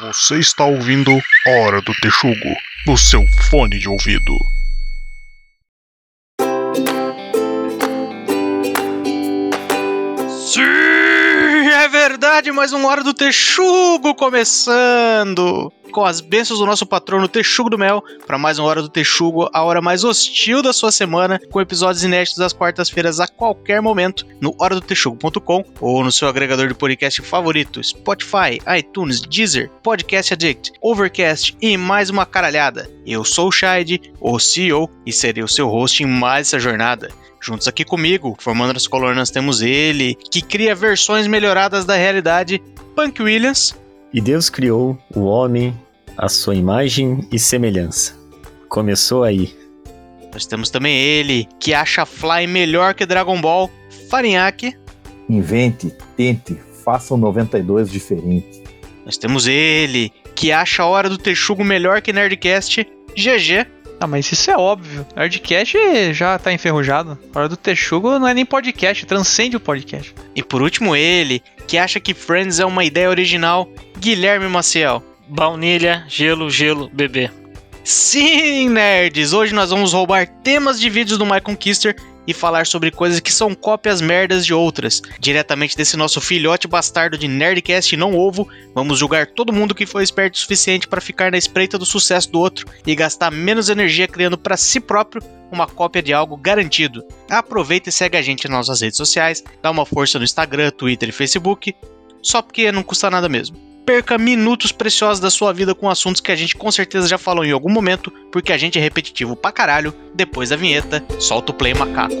Você está ouvindo Hora do Texugo no seu fone de ouvido. Sim, é verdade, mais uma Hora do Texugo começando! Com as bênçãos do nosso patrono Texugo do Mel, para mais uma Hora do Texugo, a hora mais hostil da sua semana, com episódios inéditos às quartas-feiras a qualquer momento, no horadotexugo.com ou no seu agregador de podcast favorito, Spotify, iTunes, Deezer, Podcast Addict, Overcast e mais uma caralhada. Eu sou o Shide, o CEO, e serei o seu host em mais essa jornada. Juntos aqui comigo, formando as colunas, temos ele, que cria versões melhoradas da realidade, Punk Williams. E Deus criou o homem à sua imagem e semelhança. Começou aí. Nós temos também ele, que acha Fly melhor que Dragon Ball, Farinhaque. Invente, tente, faça um 92 diferente. Nós temos ele, que acha a Hora do Texugo melhor que Nerdcast, GG. Ah, mas isso é óbvio. Nerdcast já tá enferrujado. A hora do Texugo não é nem podcast, transcende o podcast. E por último ele, que acha que Friends é uma ideia original, Guilherme Maciel. Baunilha, gelo, gelo, bebê. Sim, nerds! Hoje nós vamos roubar temas de vídeos do My Conquister e falar sobre coisas que são cópias merdas de outras. Diretamente desse nosso filhote bastardo de Nerdcast não ovo, vamos julgar todo mundo que foi esperto o suficiente para ficar na espreita do sucesso do outro e gastar menos energia criando para si próprio uma cópia de algo garantido. Aproveita e segue a gente nas nossas redes sociais, dá uma força no Instagram, Twitter e Facebook, só porque não custa nada mesmo perca minutos preciosos da sua vida com assuntos que a gente com certeza já falou em algum momento, porque a gente é repetitivo pra caralho. Depois da vinheta, solta o play macaco.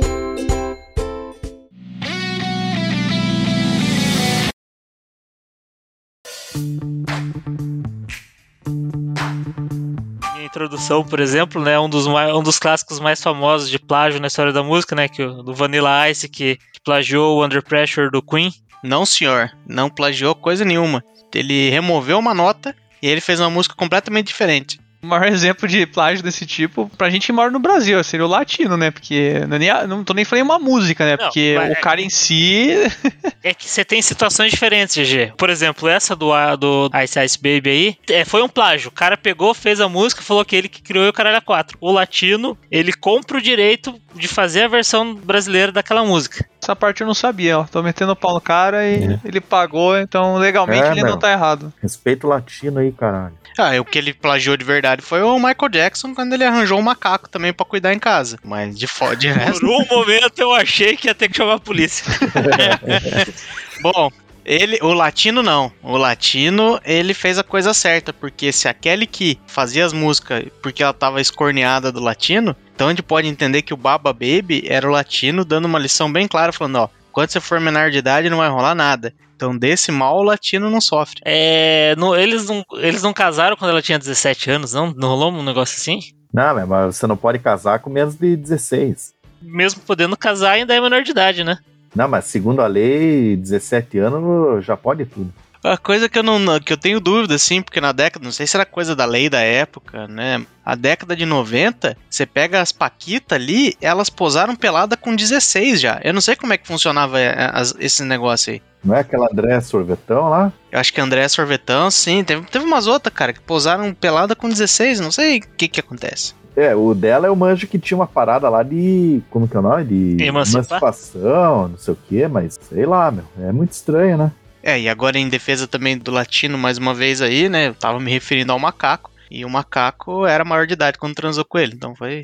Minha introdução, por exemplo, né, um dos, mais, um dos clássicos mais famosos de plágio na história da música, né, que o do Vanilla Ice que, que plagiou o Under Pressure do Queen. Não, senhor, não plagiou coisa nenhuma. Ele removeu uma nota e ele fez uma música completamente diferente. O maior exemplo de plágio desse tipo, pra gente que mora no Brasil, seria o latino, né? Porque não, é nem, não tô nem falando uma música, né? Não, Porque o é- cara em si. É que você tem situações diferentes, GG. Por exemplo, essa do, do Ice Ice Baby aí, é, foi um plágio. O cara pegou, fez a música, falou que ele que criou e o caralho a 4. O latino, ele compra o direito de fazer a versão brasileira daquela música. Essa parte eu não sabia, ó. Tô metendo o pau no cara e É. ele pagou, então legalmente É, ele meu. não tá errado. Respeito o latino aí, caralho. Ah, e o que ele plagiou de verdade foi o Michael Jackson quando ele arranjou um macaco também pra cuidar em casa. Mas de, fo- de resto. Por um momento eu achei que ia ter que chamar a polícia. Bom, ele, o latino não. O latino, ele fez a coisa certa, porque se aquele que fazia as músicas porque ela tava escorneada do latino, então a gente pode entender que o Baba Baby era o latino dando uma lição bem clara, falando, ó, quando você for menor de idade não vai rolar nada. Então desse mal o latino não sofre. É, não- eles, não, eles não casaram quando ela tinha 17 anos, não? Não rolou um negócio assim? Não, mas você não pode casar com menos de 16. Mesmo podendo casar, ainda é menor de idade, né? Não, mas segundo a lei, 17 anos já pode tudo. A coisa que eu não que eu tenho dúvida, assim, porque na década, não sei se era coisa da lei da época, né? A década de 90, você pega as Paquita ali, elas posaram pelada com 16 já. Eu não sei como é que funcionava é, as- esse negócio aí. Não é aquela André Sorvetão lá? Eu acho que André Sorvetão, sim. Teve, teve umas outras, cara, que posaram pelada com 16. Não sei o que que acontece. É, o dela é o manjo que tinha uma parada lá de. Como que é o nome? De Emancipar? emancipação, não sei o quê, mas sei lá, meu. É muito estranho, né? É, e agora em defesa também do latino, mais uma vez aí, né? Eu tava me referindo ao macaco. E o macaco era maior de idade quando transou com ele, então foi.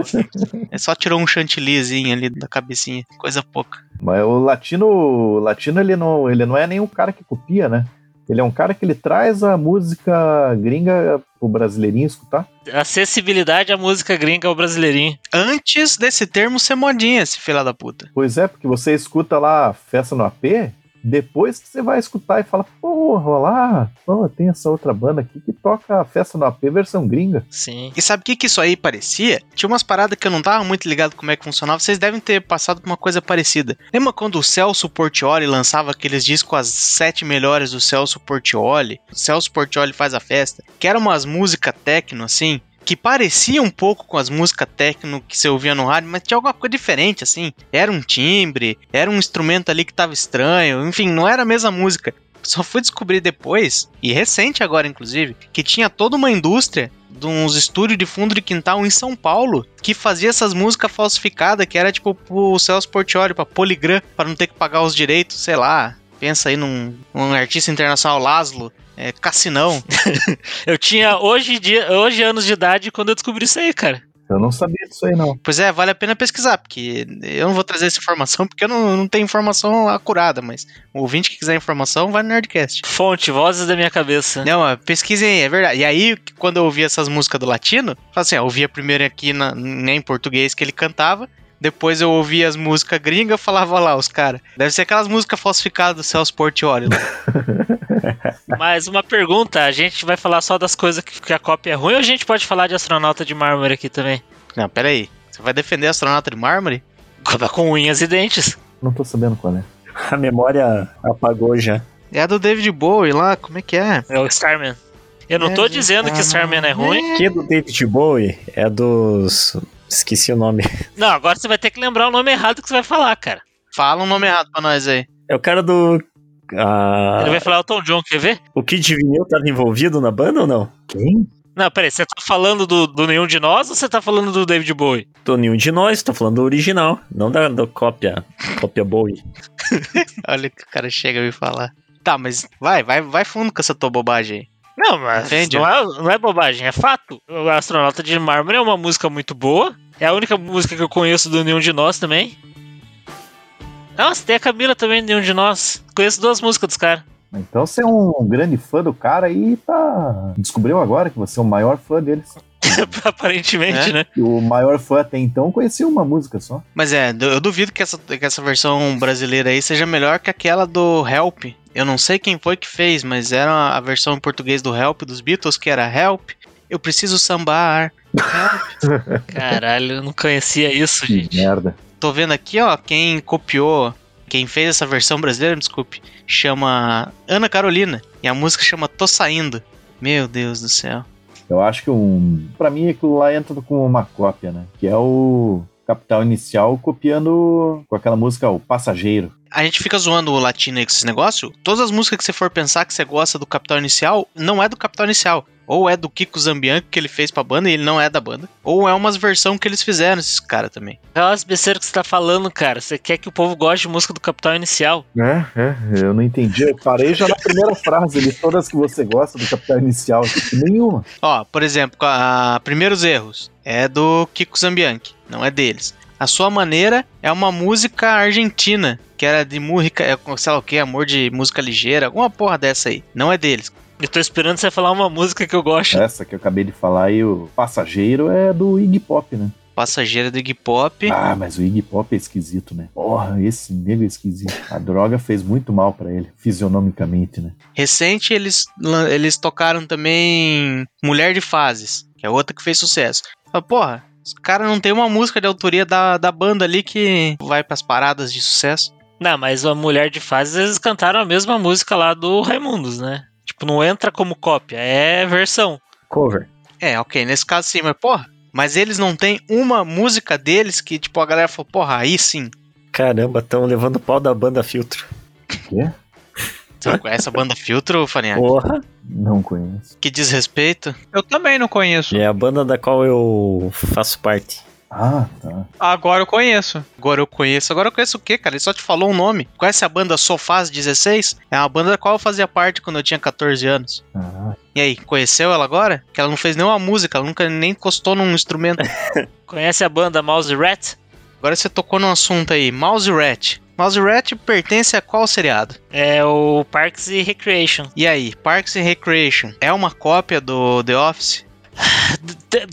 é só tirou um chantillyzinho ali da cabecinha, coisa pouca. Mas o latino, o latino ele não, ele não é nem um cara que copia, né? Ele é um cara que ele traz a música gringa pro brasileirinho escutar. Acessibilidade à música gringa ao brasileirinho. Antes desse termo ser modinha, esse filho da puta. Pois é, porque você escuta lá Festa no AP, depois que você vai escutar e fala, porra, lá, pô, tem essa outra banda aqui que toca a Festa no AP versão gringa. Sim. E sabe o que, que isso aí parecia? Tinha umas paradas que eu não tava muito ligado como é que funcionava. Vocês devem ter passado por uma coisa parecida. Lembra quando o Celso Portioli lançava aqueles discos as sete melhores do Celso Portioli? O Celso Portioli faz a festa. Que eram umas músicas techno, assim. Que parecia um pouco com as músicas techno que você ouvia no rádio, mas tinha alguma coisa diferente, assim. Era um timbre, era um instrumento ali que tava estranho, enfim, não era a mesma música. Só fui descobrir depois, e recente agora inclusive, que tinha toda uma indústria de uns estúdios de fundo de quintal em São Paulo que fazia essas músicas falsificadas, que era tipo pro Celso Portioli, pra Poligram, pra não ter que pagar os direitos, sei lá. Pensa aí num, num artista internacional, Laszlo, é, Cassinão. Eu tinha hoje, dia, hoje anos de idade quando eu descobri isso aí, cara. Eu não sabia disso aí, não. Pois é, vale a pena pesquisar, porque eu não vou trazer essa informação, porque eu não, não tenho informação acurada, mas o ouvinte que quiser informação, vai no Nerdcast. Fonte, vozes da minha cabeça. Não, pesquisem aí, é verdade. E aí, quando eu ouvi essas músicas do latino, assim, eu ouvia primeiro aqui na, né, em português que ele cantava, depois eu ouvia as músicas gringas, falava lá, os caras. Deve ser aquelas músicas falsificadas do Celso Portioli. Mas uma pergunta, a gente vai falar só das coisas que, que a cópia é ruim ou a gente pode falar de astronauta de mármore aqui também? não, pera aí. Você vai defender astronauta de mármore? Com- Com unhas e dentes. Não tô sabendo qual é. A memória apagou já. É a do David Bowie lá, como é que é? É o Starman. Eu não tô É, dizendo que Starman é ruim. Que é do David Bowie é dos. Esqueci o nome. Não, agora você vai ter que lembrar o nome errado que você vai falar, cara. Fala um nome errado pra nós aí. É o cara do. ah, Ele vai falar o Tom John, quer ver? O Kid Vinil tava envolvido na banda ou não? Quem? Não, peraí, você tá falando do, do Nenhum de Nós ou você tá falando do David Bowie? Do nenhum de nós, tô falando do original, não da, da cópia. Cópia Bowie. Olha que o cara chega a me falar. Tá, mas vai, vai, vai fundo com essa tua bobagem aí. Não, mas Entende? não é, não é bobagem, é fato. O Astronauta de Mármore é uma música muito boa. É a única música que eu conheço do Nenhum de Nós também. Nossa, tem a Camila também do Nenhum de Nós. Conheço duas músicas dos caras. Então você é um grande fã do cara e tá. Descobriu agora que você é o maior fã deles. Aparentemente, É? né? O maior fã até então conhecia uma música só. Mas é, eu duvido que essa, que essa versão brasileira aí seja melhor que aquela do Help. Eu não sei quem foi que fez, mas era a versão em português do Help dos Beatles, que era Help, eu preciso sambar. Caralho, eu não conhecia isso, Que gente. merda. Tô vendo aqui, ó, quem copiou, quem fez essa versão brasileira, me desculpe, chama Ana Carolina. E a música chama Tô Saindo. Meu Deus do céu. Eu acho que um. Pra mim aquilo lá entra com uma cópia, né? Que é o Capital Inicial copiando com aquela música O Passageiro. A gente fica zoando o latino aí com esses negócios. Todas as músicas que você for pensar que você gosta do Capital Inicial, não é do Capital Inicial. Ou é do Kiko Zambianco que ele fez pra banda e ele não é da banda. Ou é umas versão que eles fizeram, esses caras também. Olha as besteiras que você tá falando, cara. Você quer que o povo goste de música do Capital Inicial. É, é, eu não entendi. Eu parei já na primeira frase ali, todas que você gosta do Capital Inicial. Nenhuma. Ó, por exemplo, a Primeiros Erros é do Kiko Zambianchi, não é deles. A Sua Maneira é uma música argentina, que era de música, é, sei lá o que, amor de música ligeira, alguma porra dessa aí. Não é deles. Eu tô esperando você falar uma música que eu gosto. Essa que eu acabei de falar aí, o Passageiro, é do Iggy Pop, né? Passageira do Iggy Pop. Ah, mas o Iggy Pop é esquisito, né? Porra, esse nego é esquisito. A droga fez muito mal pra ele, fisionomicamente, né? Recente eles, eles tocaram também Mulher de Fases, que é outra que fez sucesso. Mas, porra, os caras não tem uma música de autoria da, da banda ali que vai pras paradas de sucesso. Não, mas a Mulher de Fases, eles cantaram a mesma música lá do Raimundos, né? Tipo, não entra como cópia, é versão. Cover. É, ok, nesse caso sim, mas porra, mas eles não têm uma música deles que, tipo, a galera falou, porra, aí sim. Caramba, tão levando pau da banda filtro. Você conhece a banda Filtro, Farinha? Porra. Não conheço. Que desrespeito. Eu também não conheço. É a banda da qual eu faço parte. Ah, tá. Agora eu conheço. Agora eu conheço. Agora eu conheço o quê, cara? Ele só te falou um nome. Conhece a banda Sofás 16? É uma banda da qual eu fazia parte quando eu tinha 14 anos. Ah, E aí, conheceu ela agora? Que ela não fez nenhuma música, ela nunca nem encostou num instrumento. Conhece a banda Mouse Rat? Agora você tocou num assunto aí, Mouse Rat. Mouse Rat pertence a qual seriado? É o Parks e Recreation. E aí, Parks and Recreation é uma cópia do The Office? De-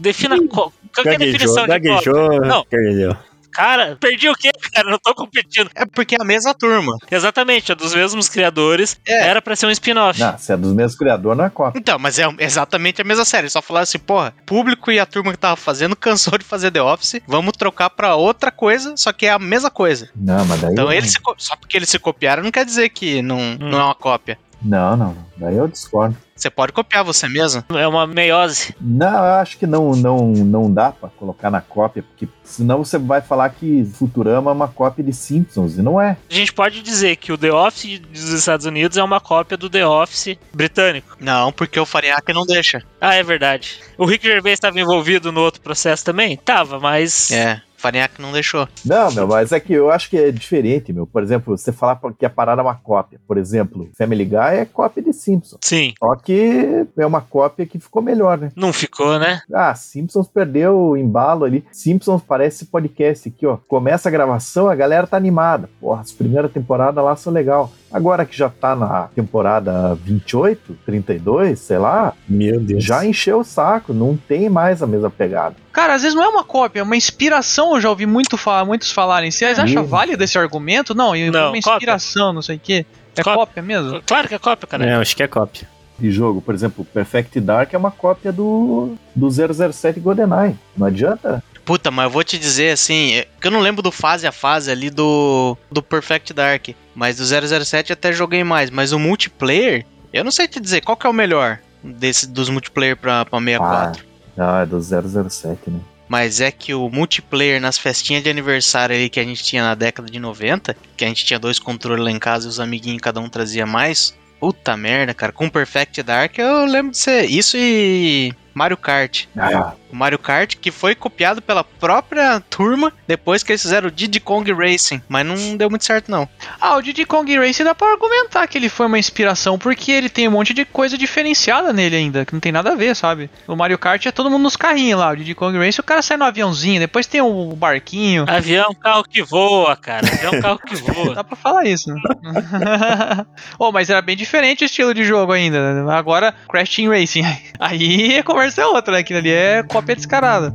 Defina qual, qual que é a Gaguejou, definição de cópia? gaguejou, Não. perdeu. Cara, perdi o quê, cara? Não tô competindo. É porque é a mesma turma. Exatamente, é dos mesmos criadores. É. Era pra ser um spin-off. não, se é dos mesmos criadores, não é cópia. Então, mas é exatamente a mesma série. Só falaram assim, porra, público e a turma que tava fazendo cansou de fazer The Office. Vamos trocar pra outra coisa, só que é a mesma coisa. Não, mas daí. Então eles se só porque eles se copiaram não quer dizer que não, não é uma cópia. Não, não, não. Daí eu discordo. Você pode copiar você mesmo. É uma meiose. Não, eu acho que não, não, não dá pra colocar na cópia, porque senão você vai falar que Futurama é uma cópia de Simpsons, e não é. A gente pode dizer que o The Office dos Estados Unidos é uma cópia do The Office britânico. Não, porque o Fariac não deixa. Ah, é verdade. O Rick Gervais estava envolvido no outro processo também? Tava, mas. É, Fariac não deixou. Não, meu, mas é que eu acho que é diferente, meu. Por exemplo, você falar que a parada é uma cópia. Por exemplo, Family Guy é cópia de Simpsons. Sim. Só que é uma cópia que ficou melhor, né? Não ficou, né? Ah, Simpsons perdeu o embalo ali. Simpsons parece podcast aqui, ó. Começa a gravação, a galera tá animada. Porra, as primeiras temporadas lá são legal. Agora que já tá na temporada 28, 32, sei lá, Meu Deus. já encheu o saco, não tem mais a mesma pegada. Cara, às vezes não é uma cópia, é uma inspiração. Eu já ouvi muito falar, muitos falarem. Vocês acham Ih. válido esse argumento? Não, é Não, uma inspiração, não sei o quê. É Cópia. cópia mesmo? Claro que é cópia, cara. É, eu acho que é cópia. De jogo, por exemplo, Perfect Dark é uma cópia do, do 007 GoldenEye. Não adianta. Puta, mas eu vou te dizer assim, é- que eu não lembro do fase a fase ali do, do Perfect Dark, mas do 007 até joguei mais, mas o multiplayer, eu não sei te dizer qual que é o melhor desse, dos multiplayer pra, pra 64. Ah, é do 007, né? Mas é que o multiplayer nas festinhas de aniversário ali que a gente tinha na década de 90, que a gente tinha dois controles lá em casa e os amiguinhos cada um trazia mais. Puta merda, cara. Com Perfect Dark eu lembro de ser isso e Mario Kart. Ah, O Mario Kart que foi copiado pela própria turma depois que eles fizeram o Diddy Kong Racing, mas não deu muito certo não. Ah, o Diddy Kong Racing dá pra argumentar que ele foi uma inspiração, porque ele tem um monte de coisa diferenciada nele ainda, que não tem nada a ver, sabe? O Mario Kart é todo mundo nos carrinhos lá, o Diddy Kong Racing o cara sai no aviãozinho, depois tem o barquinho. Avião é um carro que voa, cara. Avião é um carro que voa. Dá pra falar isso, né? oh, mas era bem diferente o estilo de jogo ainda. né? Agora, Crash Team Racing. Aí a conversa é outra, né? Aquilo ali é cópia descarada.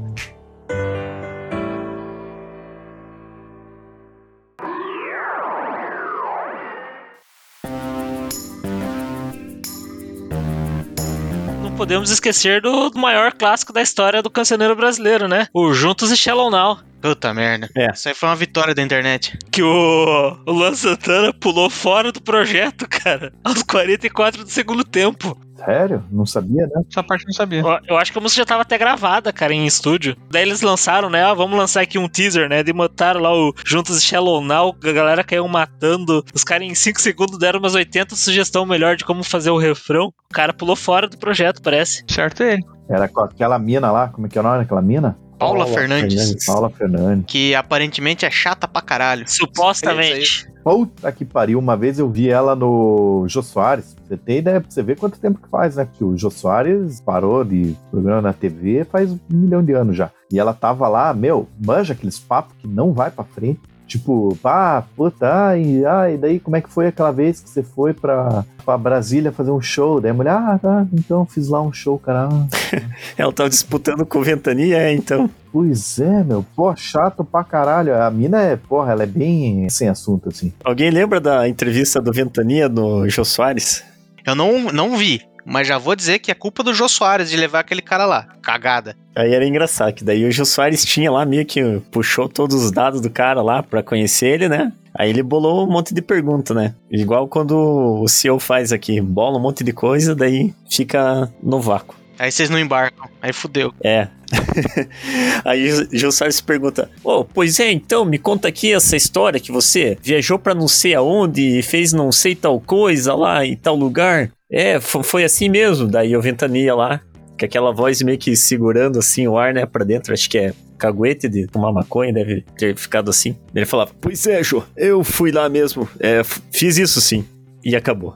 Não podemos esquecer do do maior clássico da história do cancioneiro brasileiro, né? O Juntos e Shallow Now. Puta merda. É. Isso aí foi uma vitória da internet. Que o, o Luan Santana pulou fora do projeto, cara. Aos 44 do segundo tempo. Sério? Não sabia, né? Essa parte não sabia. Eu, eu acho que a música já tava até gravada, cara, em estúdio. Daí eles lançaram, né? Ah, vamos lançar aqui um teaser, né? De botaram lá o Juntos e Shallow Now. A galera caiu matando. Os caras em 5 segundos deram umas 80 sugestão melhor de como fazer o refrão. O cara pulou fora do projeto, parece. Certo ele. Era com aquela mina lá, como é que é o nome daquela mina? Paula, Fernandes, Paula Fernandes. que aparentemente é chata pra caralho. Supostamente. Puta que pariu, uma vez eu vi ela no Jô Soares. Você tem ideia pra você ver quanto tempo que faz, né? Porque o Jô Soares parou de programa na TV faz um milhão de anos já. E ela tava lá, meu, manja aqueles papos que não vai pra frente. Tipo, ah, puta, ai, ai, daí como é que foi aquela vez que você foi pra, pra Brasília fazer um show? Daí a mulher, ah, tá, então fiz lá um show, cara. Ela tava disputando com Ventania, é, então. Pois é, meu, pô, chato pra caralho. A mina é, porra, ela é bem sem assunto, assim. Alguém lembra da entrevista do Ventania no Jô Soares? Eu não, não vi, mas já vou dizer que é culpa do Jô Soares de levar aquele cara lá. Cagada. Aí era engraçado, que daí o Jô Soares tinha lá meio que puxou todos os dados do cara lá pra conhecer ele, né? Aí ele bolou um monte de pergunta, né? Igual quando o CEO faz aqui, bola um monte de coisa, daí fica no vácuo. Aí vocês não embarcam. Aí fudeu. É. Aí o Jô Soares pergunta: Ô, pois é, então, me conta aqui essa história que você viajou pra não sei aonde e fez não sei tal coisa lá em tal lugar. É, fo- foi assim mesmo. Daí o Ventania lá, com aquela voz meio que segurando assim o ar, né, pra dentro, acho que é caguete de fumar maconha, deve ter ficado assim. Ele falava: Pois é, Jô, eu fui lá mesmo, é, fiz isso sim. E acabou.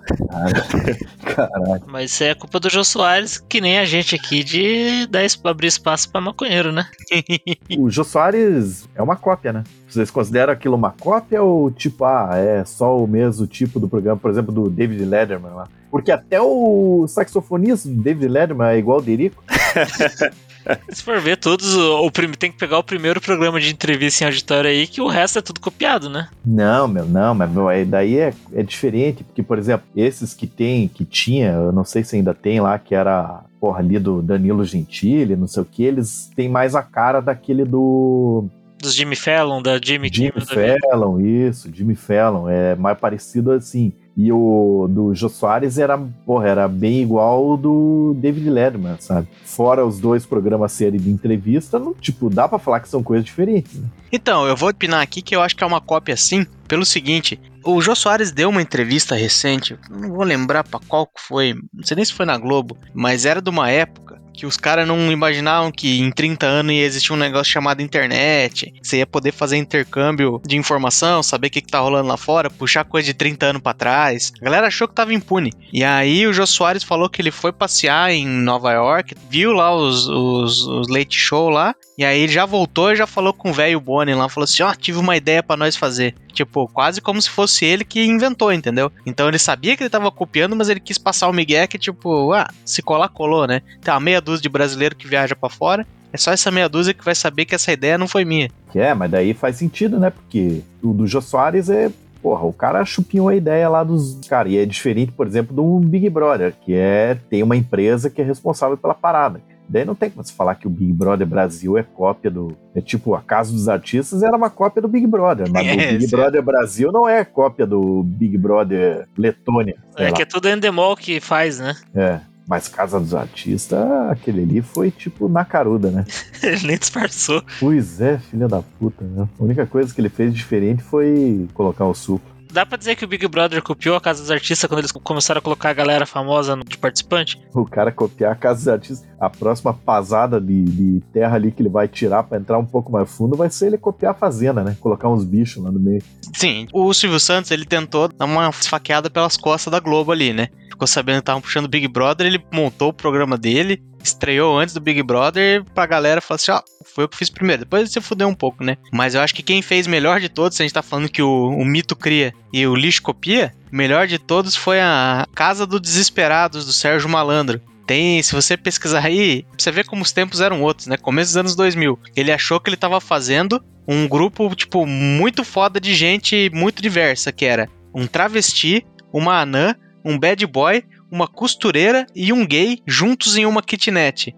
Caralho. Mas isso é culpa do Jô Soares, que nem a gente aqui de dar, abrir espaço pra maconheiro, né? O Jô Soares é uma cópia, né? Vocês consideram aquilo uma cópia ou tipo, ah, é só o mesmo tipo do programa, por exemplo, do David Letterman lá? Porque até o saxofonista do David Letterman é igual o Derico. Se for ver todos, o, o prim- tem que pegar o primeiro programa de entrevista em auditório aí, que o resto é tudo copiado, né? Não, meu, não, mas meu, é- daí é, é diferente, porque, por exemplo, esses que tem, que tinha, eu não sei se ainda tem lá, que era, porra, ali do Danilo Gentili, não sei o que, eles têm mais a cara daquele do Dos Jimmy Fallon, da Jimmy Jimmy Kimmel. Fallon, isso, Jimmy Fallon, é mais parecido assim. E o do Jô Soares era, porra, era bem igual ao do David Letterman, sabe? Fora os dois programas serem de entrevista, não, tipo, dá pra falar que são coisas diferentes. Né? Então, eu vou opinar aqui que eu acho que é uma cópia sim, pelo seguinte. O Jô Soares deu uma entrevista recente, não vou lembrar pra qual que foi, não sei nem se foi na Globo, mas era de uma época que os caras não imaginavam que em 30 anos ia existir um negócio chamado internet, você ia poder fazer intercâmbio de informação, saber o que, que tá rolando lá fora, puxar coisa de 30 anos para trás. A galera achou que tava impune. E aí o Jô Soares falou que ele foi passear em Nova York, viu lá os, os, os late show lá, e aí ele já voltou e já falou com o velho Bonnie lá, falou assim, ó, oh, tive uma ideia para nós fazer. Tipo, quase como se fosse ele que inventou, entendeu? Então ele sabia que ele tava copiando, mas ele quis passar o Miguel que, tipo, ah, se colar, colou, né? Tem uma meia dúzia de brasileiro que viaja para fora. É só essa meia dúzia que vai saber que essa ideia não foi minha. É, mas daí faz sentido, né? Porque o do Jô Soares é porra, o cara chupinhou a ideia lá dos cara e é diferente, por exemplo, do Big Brother, que é tem uma empresa que é responsável pela parada. Daí não tem como você falar que o Big Brother Brasil é cópia do. É tipo, a Casa dos Artistas era uma cópia do Big Brother, mas É, o Big certo. Brother Brasil não é cópia do Big Brother Letônia. É lá. que é tudo Endemol que faz, né? É. Mas Casa dos Artistas, aquele ali foi tipo na caruda, né? Ele nem disfarçou. Pois é, filha da puta, né? A única coisa que ele fez diferente foi colocar o suco. Dá pra dizer que o Big Brother copiou a Casa dos Artistas quando eles começaram a colocar a galera famosa de participante? O cara copiar a Casa dos Artistas. A próxima pasada de, de terra ali que ele vai tirar pra entrar um pouco mais fundo vai ser ele copiar a fazenda, né? Colocar uns bichos lá no meio. Sim, o Silvio Santos, ele tentou dar uma esfaqueada pelas costas da Globo ali, né? Ficou sabendo que estavam puxando Big Brother, ele montou o programa dele, estreou antes do Big Brother pra galera falar assim, ó, foi eu que fiz primeiro. Depois você fudeu um pouco, né? Mas eu acho que quem fez melhor de todos, se a gente tá falando que o, o mito cria e o lixo copia, melhor de todos foi a Casa dos Desesperados, do Sérgio Malandro. Tem, se você pesquisar aí, você vê como os tempos eram outros, né? Começo dos anos 2000. Ele achou que ele tava fazendo um grupo, tipo, muito foda de gente muito diversa, que era um travesti, uma anã, um bad boy, uma costureira e um gay juntos em uma kitnet.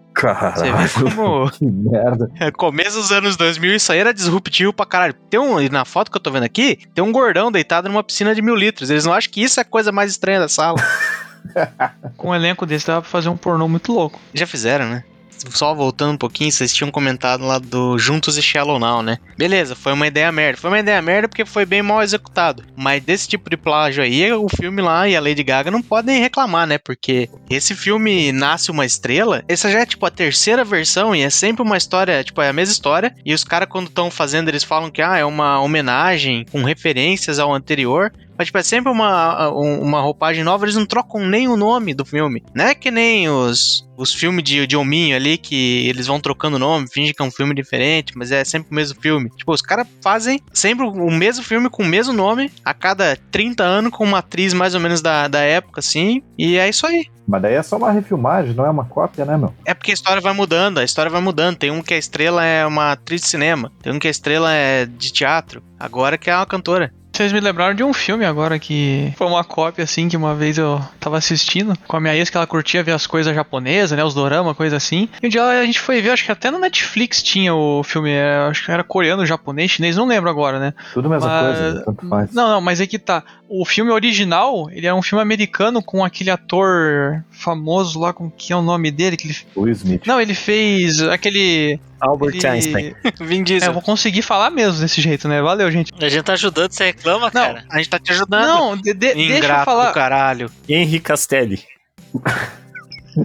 Você vê como Que merda. começo dos anos 2000 isso aí era disruptivo pra caralho. Tem um, na foto que eu tô vendo aqui, tem um gordão deitado numa piscina de mil litros. Eles não acham que isso é a coisa mais estranha da sala. Com um elenco desse dava pra fazer um pornô muito louco. Já fizeram, né? Só voltando um pouquinho, vocês tinham comentado lá do Juntos e Shallow Now, né? Beleza, foi uma ideia merda. Foi uma ideia merda porque foi bem mal executado. Mas desse tipo de plágio aí, o filme lá e a Lady Gaga não podem reclamar, né? Porque esse filme Nasce uma Estrela, essa já é tipo a terceira versão e é sempre uma história, tipo, é a mesma história. E os caras, quando estão fazendo, eles falam que ah, é uma homenagem com referências ao anterior. Mas, tipo, é sempre uma, um- uma roupagem nova, eles não trocam nem o nome do filme. Não é que nem os, os filmes de, de hominho ali, que eles vão trocando o nome, fingem que é um filme diferente, mas é sempre o mesmo filme. Tipo, os caras fazem sempre o mesmo filme com o mesmo nome, a cada 30 anos, com uma atriz mais ou menos da, da época, assim, e é isso aí. Mas daí é só uma refilmagem, não é uma cópia, né, meu? É porque a história vai mudando, a história vai mudando. Tem um que a estrela é uma atriz de cinema, tem um que a estrela é de teatro, agora que é uma cantora. Vocês me lembraram de um filme agora que foi uma cópia assim que uma vez eu tava assistindo com a minha ex que ela curtia ver as coisas japonesas, né, os dorama, coisa assim. E um dia a gente foi ver, acho que até no Netflix tinha o filme, é, acho que era coreano, japonês, chinês, não lembro agora, né? Tudo a mesma Mas- coisa, tanto faz. Não, não, mas é que tá. O filme original, ele é um filme americano com aquele ator famoso lá, com que é o nome dele? Que ele... O Smith. Não, ele fez aquele. Albert ele- Einstein. Vin É, Diesel. eu vou conseguir falar mesmo desse jeito, né? Valeu, gente. A gente tá ajudando, você reclama, Não, cara. a gente tá te ajudando. Não, de- de- deixa eu falar. caralho. Henry Castelli.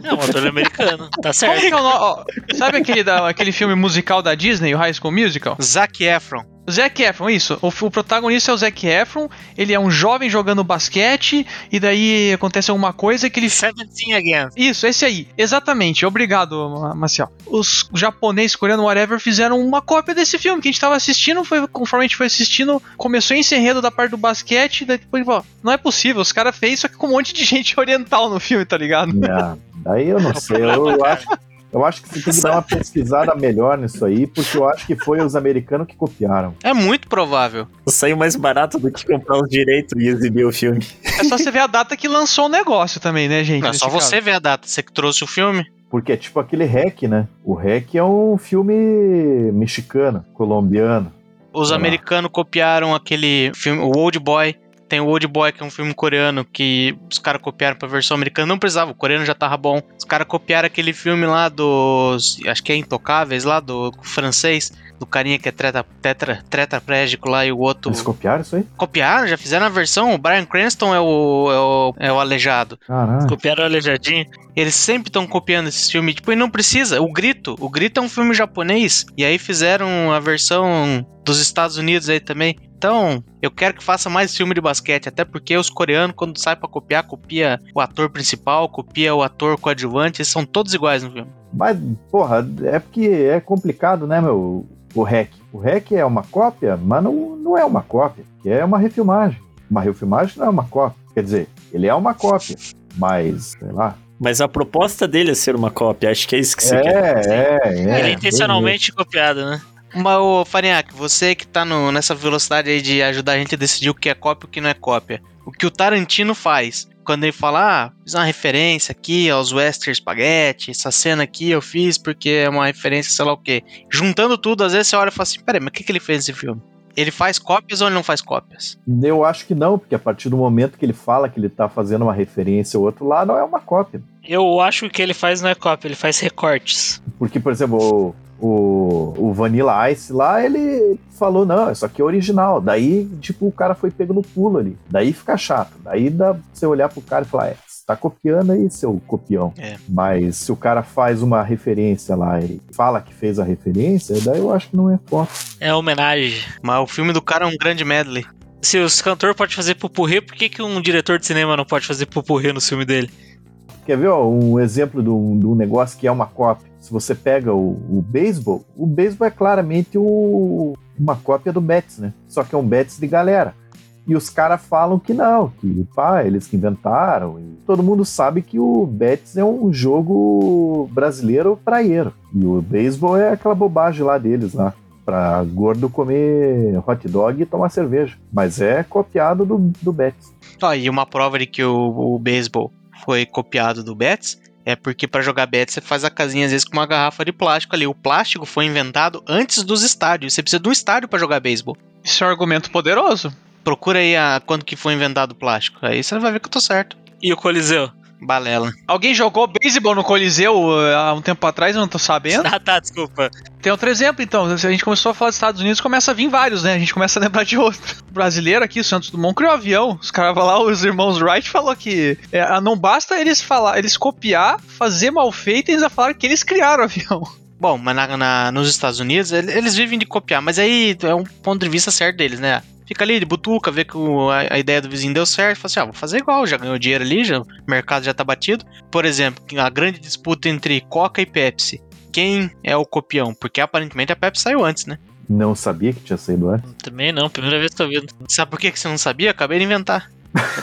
É um ator americano, tá Como certo. que é o nome? Sabe aquele, da, aquele filme musical da Disney, o High School Musical? Zac Efron. O Zac Efron, isso. O, o protagonista é o Zac Efron. Ele é um jovem jogando basquete. E daí acontece alguma coisa que ele. Seventeen again. Isso, esse aí. Exatamente. Obrigado, Ma- Marcial. Os japoneses, coreanos, whatever, fizeram uma cópia desse filme que a gente tava assistindo. Foi, conforme a gente foi assistindo, começou esse enredo da parte do basquete. E daí depois, ó, não é possível. Os caras fez só que com um monte de gente oriental no filme, tá ligado? Ah, daí eu não sei. Eu acho, eu acho que você tem que dar uma pesquisada melhor nisso aí, porque eu acho que foi os americanos que copiaram. É muito provável. Saiu mais barato do que comprar os direitos e exibir o filme. É só você ver a data que lançou o negócio também, né, gente? Não é só caso. você ver a data. Você que trouxe o filme. Porque é tipo aquele REC, né? O REC é um filme mexicano, colombiano. Os lá. americanos copiaram aquele filme, o Old Boy. Tem o Old Boy, que é um filme coreano que os caras copiaram pra versão americana. Não precisava, o coreano já tava bom. Os caras copiaram aquele filme lá dos. Acho que é Intocáveis, lá do francês. Do carinha que é treta, tetra, tetraplégico lá e o outro. Eles copiaram isso aí? Copiaram, já fizeram a versão. O Brian Cranston é o, é o, é o aleijado. Copiaram o aleijadinho. Eles sempre estão copiando esses filmes. Tipo, e não precisa. O Grito. O Grito é um filme japonês. E aí fizeram a versão dos Estados Unidos aí também. Então, eu quero que faça mais filme de basquete. Até porque os coreanos, quando saem pra copiar, copia o ator principal, copia o ator coadjuvante. Eles são todos iguais no filme. Mas, porra, é porque é complicado, né, meu? O REC. O REC é uma cópia, mas não, não é uma cópia, é uma refilmagem. Uma refilmagem não é uma cópia. Quer dizer, ele é uma cópia, mas, sei lá. Mas a proposta dele é ser uma cópia, acho que é isso que você É, quer dizer. é, é. Ele é intencionalmente copiado, né? Mas, ô Farinhaque, você que tá no- nessa velocidade aí de ajudar a gente a decidir o que é cópia e o que não é cópia. O que o Tarantino faz, quando ele fala, ah, fiz uma referência aqui aos Western Spaghetti, essa cena aqui eu fiz porque é uma referência, sei lá o quê. Juntando tudo, às vezes você olha e fala assim, peraí, mas o que, que ele fez nesse filme? Ele faz cópias ou ele não faz cópias? Eu acho que não, porque a partir do momento que ele fala que ele tá fazendo uma referência ao outro lá, não é uma cópia. Eu acho que o que ele faz não é cópia, ele faz recortes. Porque, por exemplo, o, o, Vanilla Ice lá, ele falou, não, isso aqui é original. Daí, tipo, o cara foi pego no pulo ali. Daí fica chato. Daí dá pra você olhar pro cara e falar, é, você tá copiando aí, seu copião. É. Mas se o cara faz uma referência lá e fala que fez a referência, daí eu acho que não é foto. É homenagem. Mas o filme do cara é um grande medley. Se os cantor pode fazer pupurri, por que, que um diretor de cinema não pode fazer pupurri no filme dele? Quer ver ó, um exemplo de um, negócio que é uma cópia? Se você pega o, o beisebol, o beisebol é claramente o- uma cópia do Betis, né? Só que é um Betis de galera. E os caras falam que não, que pá, eles que inventaram. Todo mundo sabe que o Betis é um jogo brasileiro praieiro. E o beisebol é aquela bobagem lá deles lá. Pra gordo comer hot dog e tomar cerveja. Mas é copiado do, do Betis. Ó, e uma prova de que o, o beisebol foi copiado do Betis é porque pra jogar Betis você faz a casinha às vezes com uma garrafa de plástico ali. O plástico foi inventado antes dos estádios. Você precisa de um estádio pra jogar beisebol. Isso é um argumento poderoso. Procura aí a, quando que foi inventado o plástico. Aí você vai ver que eu tô certo. E o Coliseu? Balela. Alguém jogou beisebol no Coliseu uh, há um tempo atrás, eu não tô sabendo. Ah, tá, desculpa. Tem outro exemplo, então. Se a gente começou a falar dos Estados Unidos, começa a vir vários, né? A gente começa a lembrar de outro. O brasileiro aqui, o Santos Dumont, criou avião. Os caras lá, os irmãos Wright, falou que é, não basta eles falar, eles copiar, fazer mal feito, eles já falaram que eles criaram o avião. Bom, mas na- na- nos Estados Unidos ele- eles vivem de copiar, mas aí é um ponto de vista certo deles, né? Fica ali de butuca, vê que o- a, a ideia do vizinho deu certo, fala assim: ah, vou fazer igual, já ganhou dinheiro ali, já, o mercado já tá batido. Por exemplo, a grande disputa entre Coca e Pepsi. Quem é o copião? Porque aparentemente a Pepsi saiu antes, né? Não sabia que tinha saído antes. Também não, primeira vez que tô vendo. Sabe por que você não sabia? Acabei de inventar.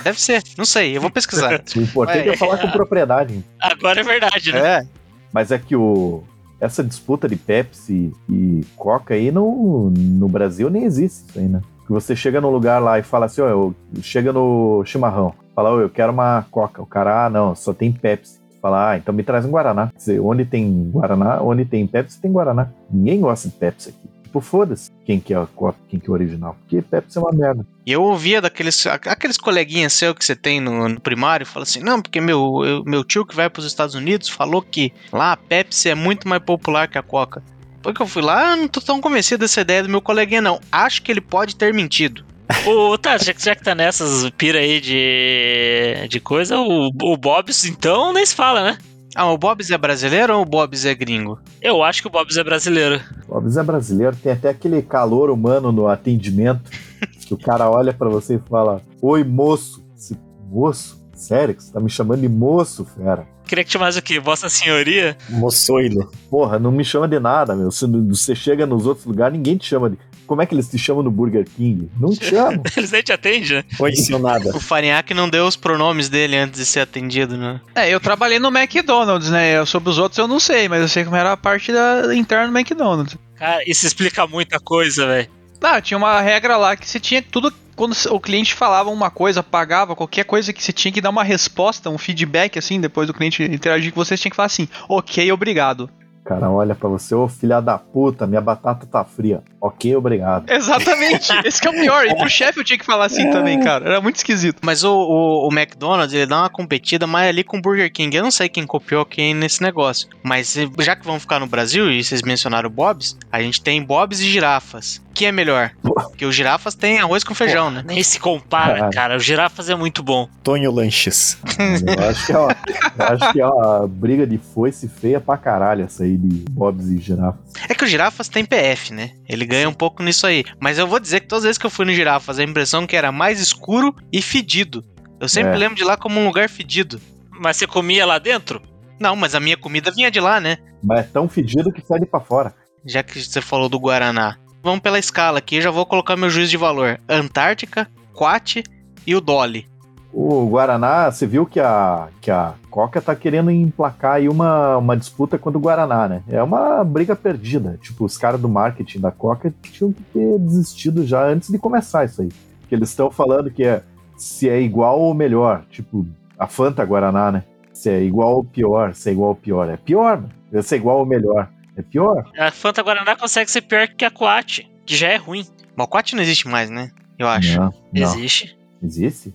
Deve ser, não sei, eu vou pesquisar. O importante É. falar com propriedade. Agora é verdade, né? é, Mas é que o, essa disputa de Pepsi e Coca aí no, no Brasil nem existe isso aí, né? Que você chega num lugar lá e fala assim, ó, eu, chega no chimarrão, fala, ó, eu quero uma Coca. O cara, ah, não, só tem Pepsi. Fala, ah, então me traz um Guaraná. Quer dizer, onde tem Guaraná, onde tem Pepsi, tem Guaraná. Ninguém gosta de Pepsi aqui. Tipo, foda-se quem que é a Coca, quem que é o original. Porque Pepsi é uma merda. E eu ouvia daqueles aqueles coleguinhas seu que você tem no, no primário, fala assim, não, porque meu, eu- meu tio que vai para os Estados Unidos falou que lá a Pepsi é muito mais popular que a Coca. Depois que eu fui lá, eu não tô tão convencido dessa ideia do meu coleguinha, não. Acho que ele pode ter mentido. O, tá, já, que- já que tá nessas pira aí de, de coisa, o, o Bob's, então, nem se fala, né? Ah, o Bob's é brasileiro ou o Bob's é gringo? Eu acho que o Bob's é brasileiro. O Alves é brasileiro, tem até aquele calor humano no atendimento. que o cara olha pra você e fala: Oi, moço. Esse, moço? Sério que você tá me chamando de moço, fera? Queria que chamasse o quê? Vossa Senhoria? Moçoilo. Porra, não me chama de nada, meu. Se você chega nos outros lugares, ninguém te chama de. Como é que eles te chamam no Burger King? Não te chamam. Eles nem te atendem, né? Oi, seu nada. O Farinhaque não deu os pronomes dele antes de ser atendido, né? É, eu trabalhei no McDonald's, né? Eu- Sobre os outros eu não sei, mas eu sei como era a parte da interna do McDonald's. Cara, isso explica muita coisa, velho. Ah, tinha uma regra lá que você tinha tudo. Quando o cliente falava uma coisa, pagava qualquer coisa que você tinha que dar uma resposta, um feedback assim, depois do cliente interagir com você, você tinha que falar assim, ok, obrigado. Cara olha pra você, ô filha da puta, minha batata tá fria. Ok, obrigado. Exatamente. Esse que é o pior. E pro chefe eu tinha que falar assim também, cara. Era muito esquisito. Mas o, o, o McDonald's, ele dá uma competida mais ali com o Burger King. Eu não sei quem copiou quem nesse negócio. Mas eh, já que vão ficar no Brasil, e vocês mencionaram o Bob's, a gente tem Bob's e girafas. Que é melhor? Porque os girafas têm arroz com feijão, né? Nem se compara, Ah. cara. O girafas é muito bom. Tonho Lanches. Eu acho que é uma, acho que é uma briga de foice feia pra caralho essa aí de Bob's e girafas. É que o girafas tem PF, né? Ele ganha um pouco nisso aí. Mas eu vou dizer que todas as vezes que eu fui no girafas, a impressão que era mais escuro e fedido. Eu sempre É. lembro de lá como um lugar fedido. Mas você comia lá dentro? Não, mas a minha comida vinha de lá, né? Mas é tão fedido que sai de pra fora. Já que você falou do Guaraná. Vamos pela escala aqui, já vou colocar meu juízo de valor. Antártica, Quat e o Dolly. O Guaraná, você viu que a, que a Coca tá querendo emplacar aí uma, uma disputa contra o Guaraná, né? É uma briga perdida. Tipo, os caras do marketing da Coca tinham que ter desistido já antes de começar isso aí. Que eles estão falando que é se é igual ou melhor. Tipo, a Fanta Guaraná, né? Se é igual ou pior, se é igual ou pior. É pior, mano. Se é igual ou melhor. É pior. A Fanta Guaraná consegue ser pior que a Coat, que já é ruim. Mas o Quat não existe mais, né? Eu acho. Não, não. Existe. Existe?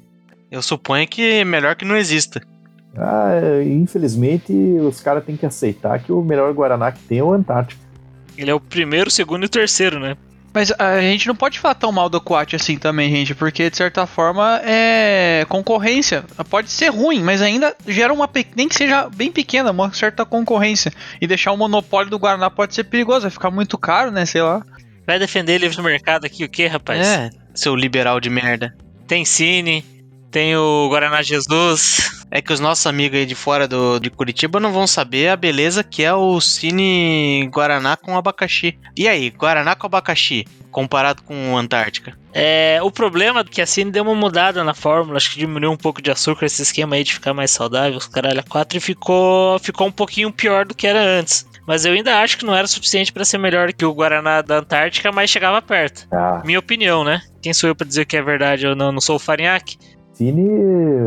Eu suponho que é melhor que não exista. Ah, é, infelizmente, os caras têm que aceitar que o melhor Guaraná que tem é o Antártico. Ele é o primeiro, o segundo e o terceiro, né? Mas a gente não pode falar tão mal do Quat assim também, gente, porque de certa forma é concorrência. Pode ser ruim, mas ainda gera uma nem que seja bem pequena, uma certa concorrência. E deixar o monopólio do Guaraná pode ser perigoso, vai ficar muito caro, né? Sei lá. Vai defender livre mercado aqui o quê, rapaz? É, seu liberal de merda. Tem Cine, tem o Guaraná Jesus. É que os nossos amigos aí de fora do, de Curitiba não vão saber a beleza que é o Cine Guaraná com abacaxi. E aí, Guaraná com abacaxi, comparado com o Antártica? É, o problema é que a Cine deu uma mudada na fórmula, acho que diminuiu um pouco de açúcar, esse esquema aí de ficar mais saudável, os caralho a 4, e ficou, ficou um pouquinho pior do que era antes. Mas eu ainda acho que não era suficiente pra ser melhor que o Guaraná da Antártica, mas chegava perto. Ah, Minha opinião, né? Quem sou eu pra dizer que é verdade ou não? Não sou o Farinhaque? Cine,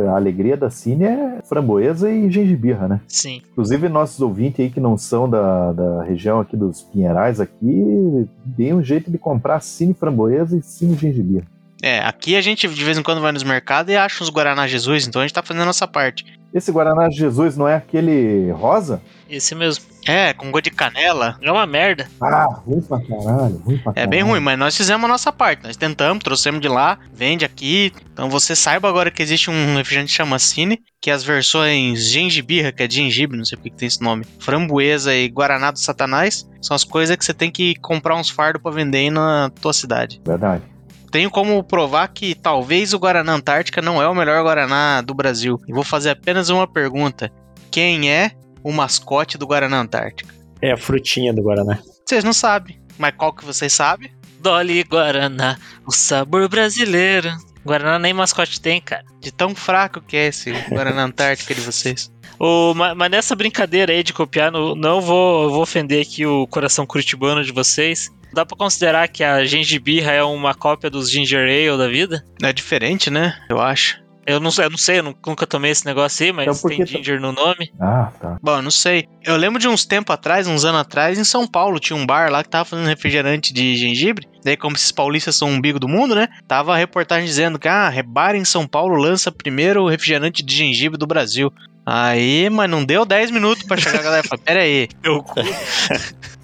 a alegria da Cine é framboesa e gengibirra, né? Sim. Inclusive, nossos ouvintes aí que não são da, da região aqui dos Pinheirais aqui, deem um jeito de comprar Cine framboesa e Cine gengibirra. É, aqui a gente de vez em quando vai nos mercados e acha uns Guaraná Jesus, então a gente tá fazendo a nossa parte. Esse Guaraná Jesus não é aquele rosa? Esse mesmo. É, com gosto de canela. É uma merda. Ah, ruim pra caralho, ruim pra É caralho. bem ruim, mas nós fizemos a nossa parte. Nós tentamos, trouxemos de lá, vende aqui. Então você saiba agora que existe um refrigerante que chama Cine, que as versões gengibirra, que é gengibre, não sei por que que tem esse nome, framboesa e guaraná do satanás, são as coisas que você tem que comprar uns fardos pra vender aí na tua cidade. Verdade. Tenho como provar que talvez o Guaraná Antártica não é o melhor Guaraná do Brasil. E vou fazer apenas uma pergunta. Quem é o mascote do Guaraná Antártica? É a frutinha do Guaraná. Vocês não sabem, mas qual que vocês sabem? Dolly Guaraná, o sabor brasileiro. Guaraná nem mascote tem, cara. De tão fraco que é esse Guaraná Antártica de vocês. O, ma- mas nessa brincadeira aí de copiar, não vou, vou ofender aqui o coração curitibano de vocês. Dá pra considerar que a gengibirra é uma cópia dos ginger ale da vida? É diferente, né? Eu acho. Eu não, sei- eu não sei, eu nu- nunca tomei esse negócio aí, mas Então tem tá- ginger no nome. Ah, tá. Bom, eu não sei. Eu lembro de uns tempos atrás, uns anos atrás, em São Paulo, tinha um bar lá que tava fazendo refrigerante de gengibre. Daí, como esses paulistas são o umbigo do mundo, né? Tava a reportagem dizendo que, ah, bar em São Paulo lança primeiro refrigerante de gengibre do Brasil. Aí, mas não deu 10 minutos pra chegar a galera e falar, pera aí, Eu,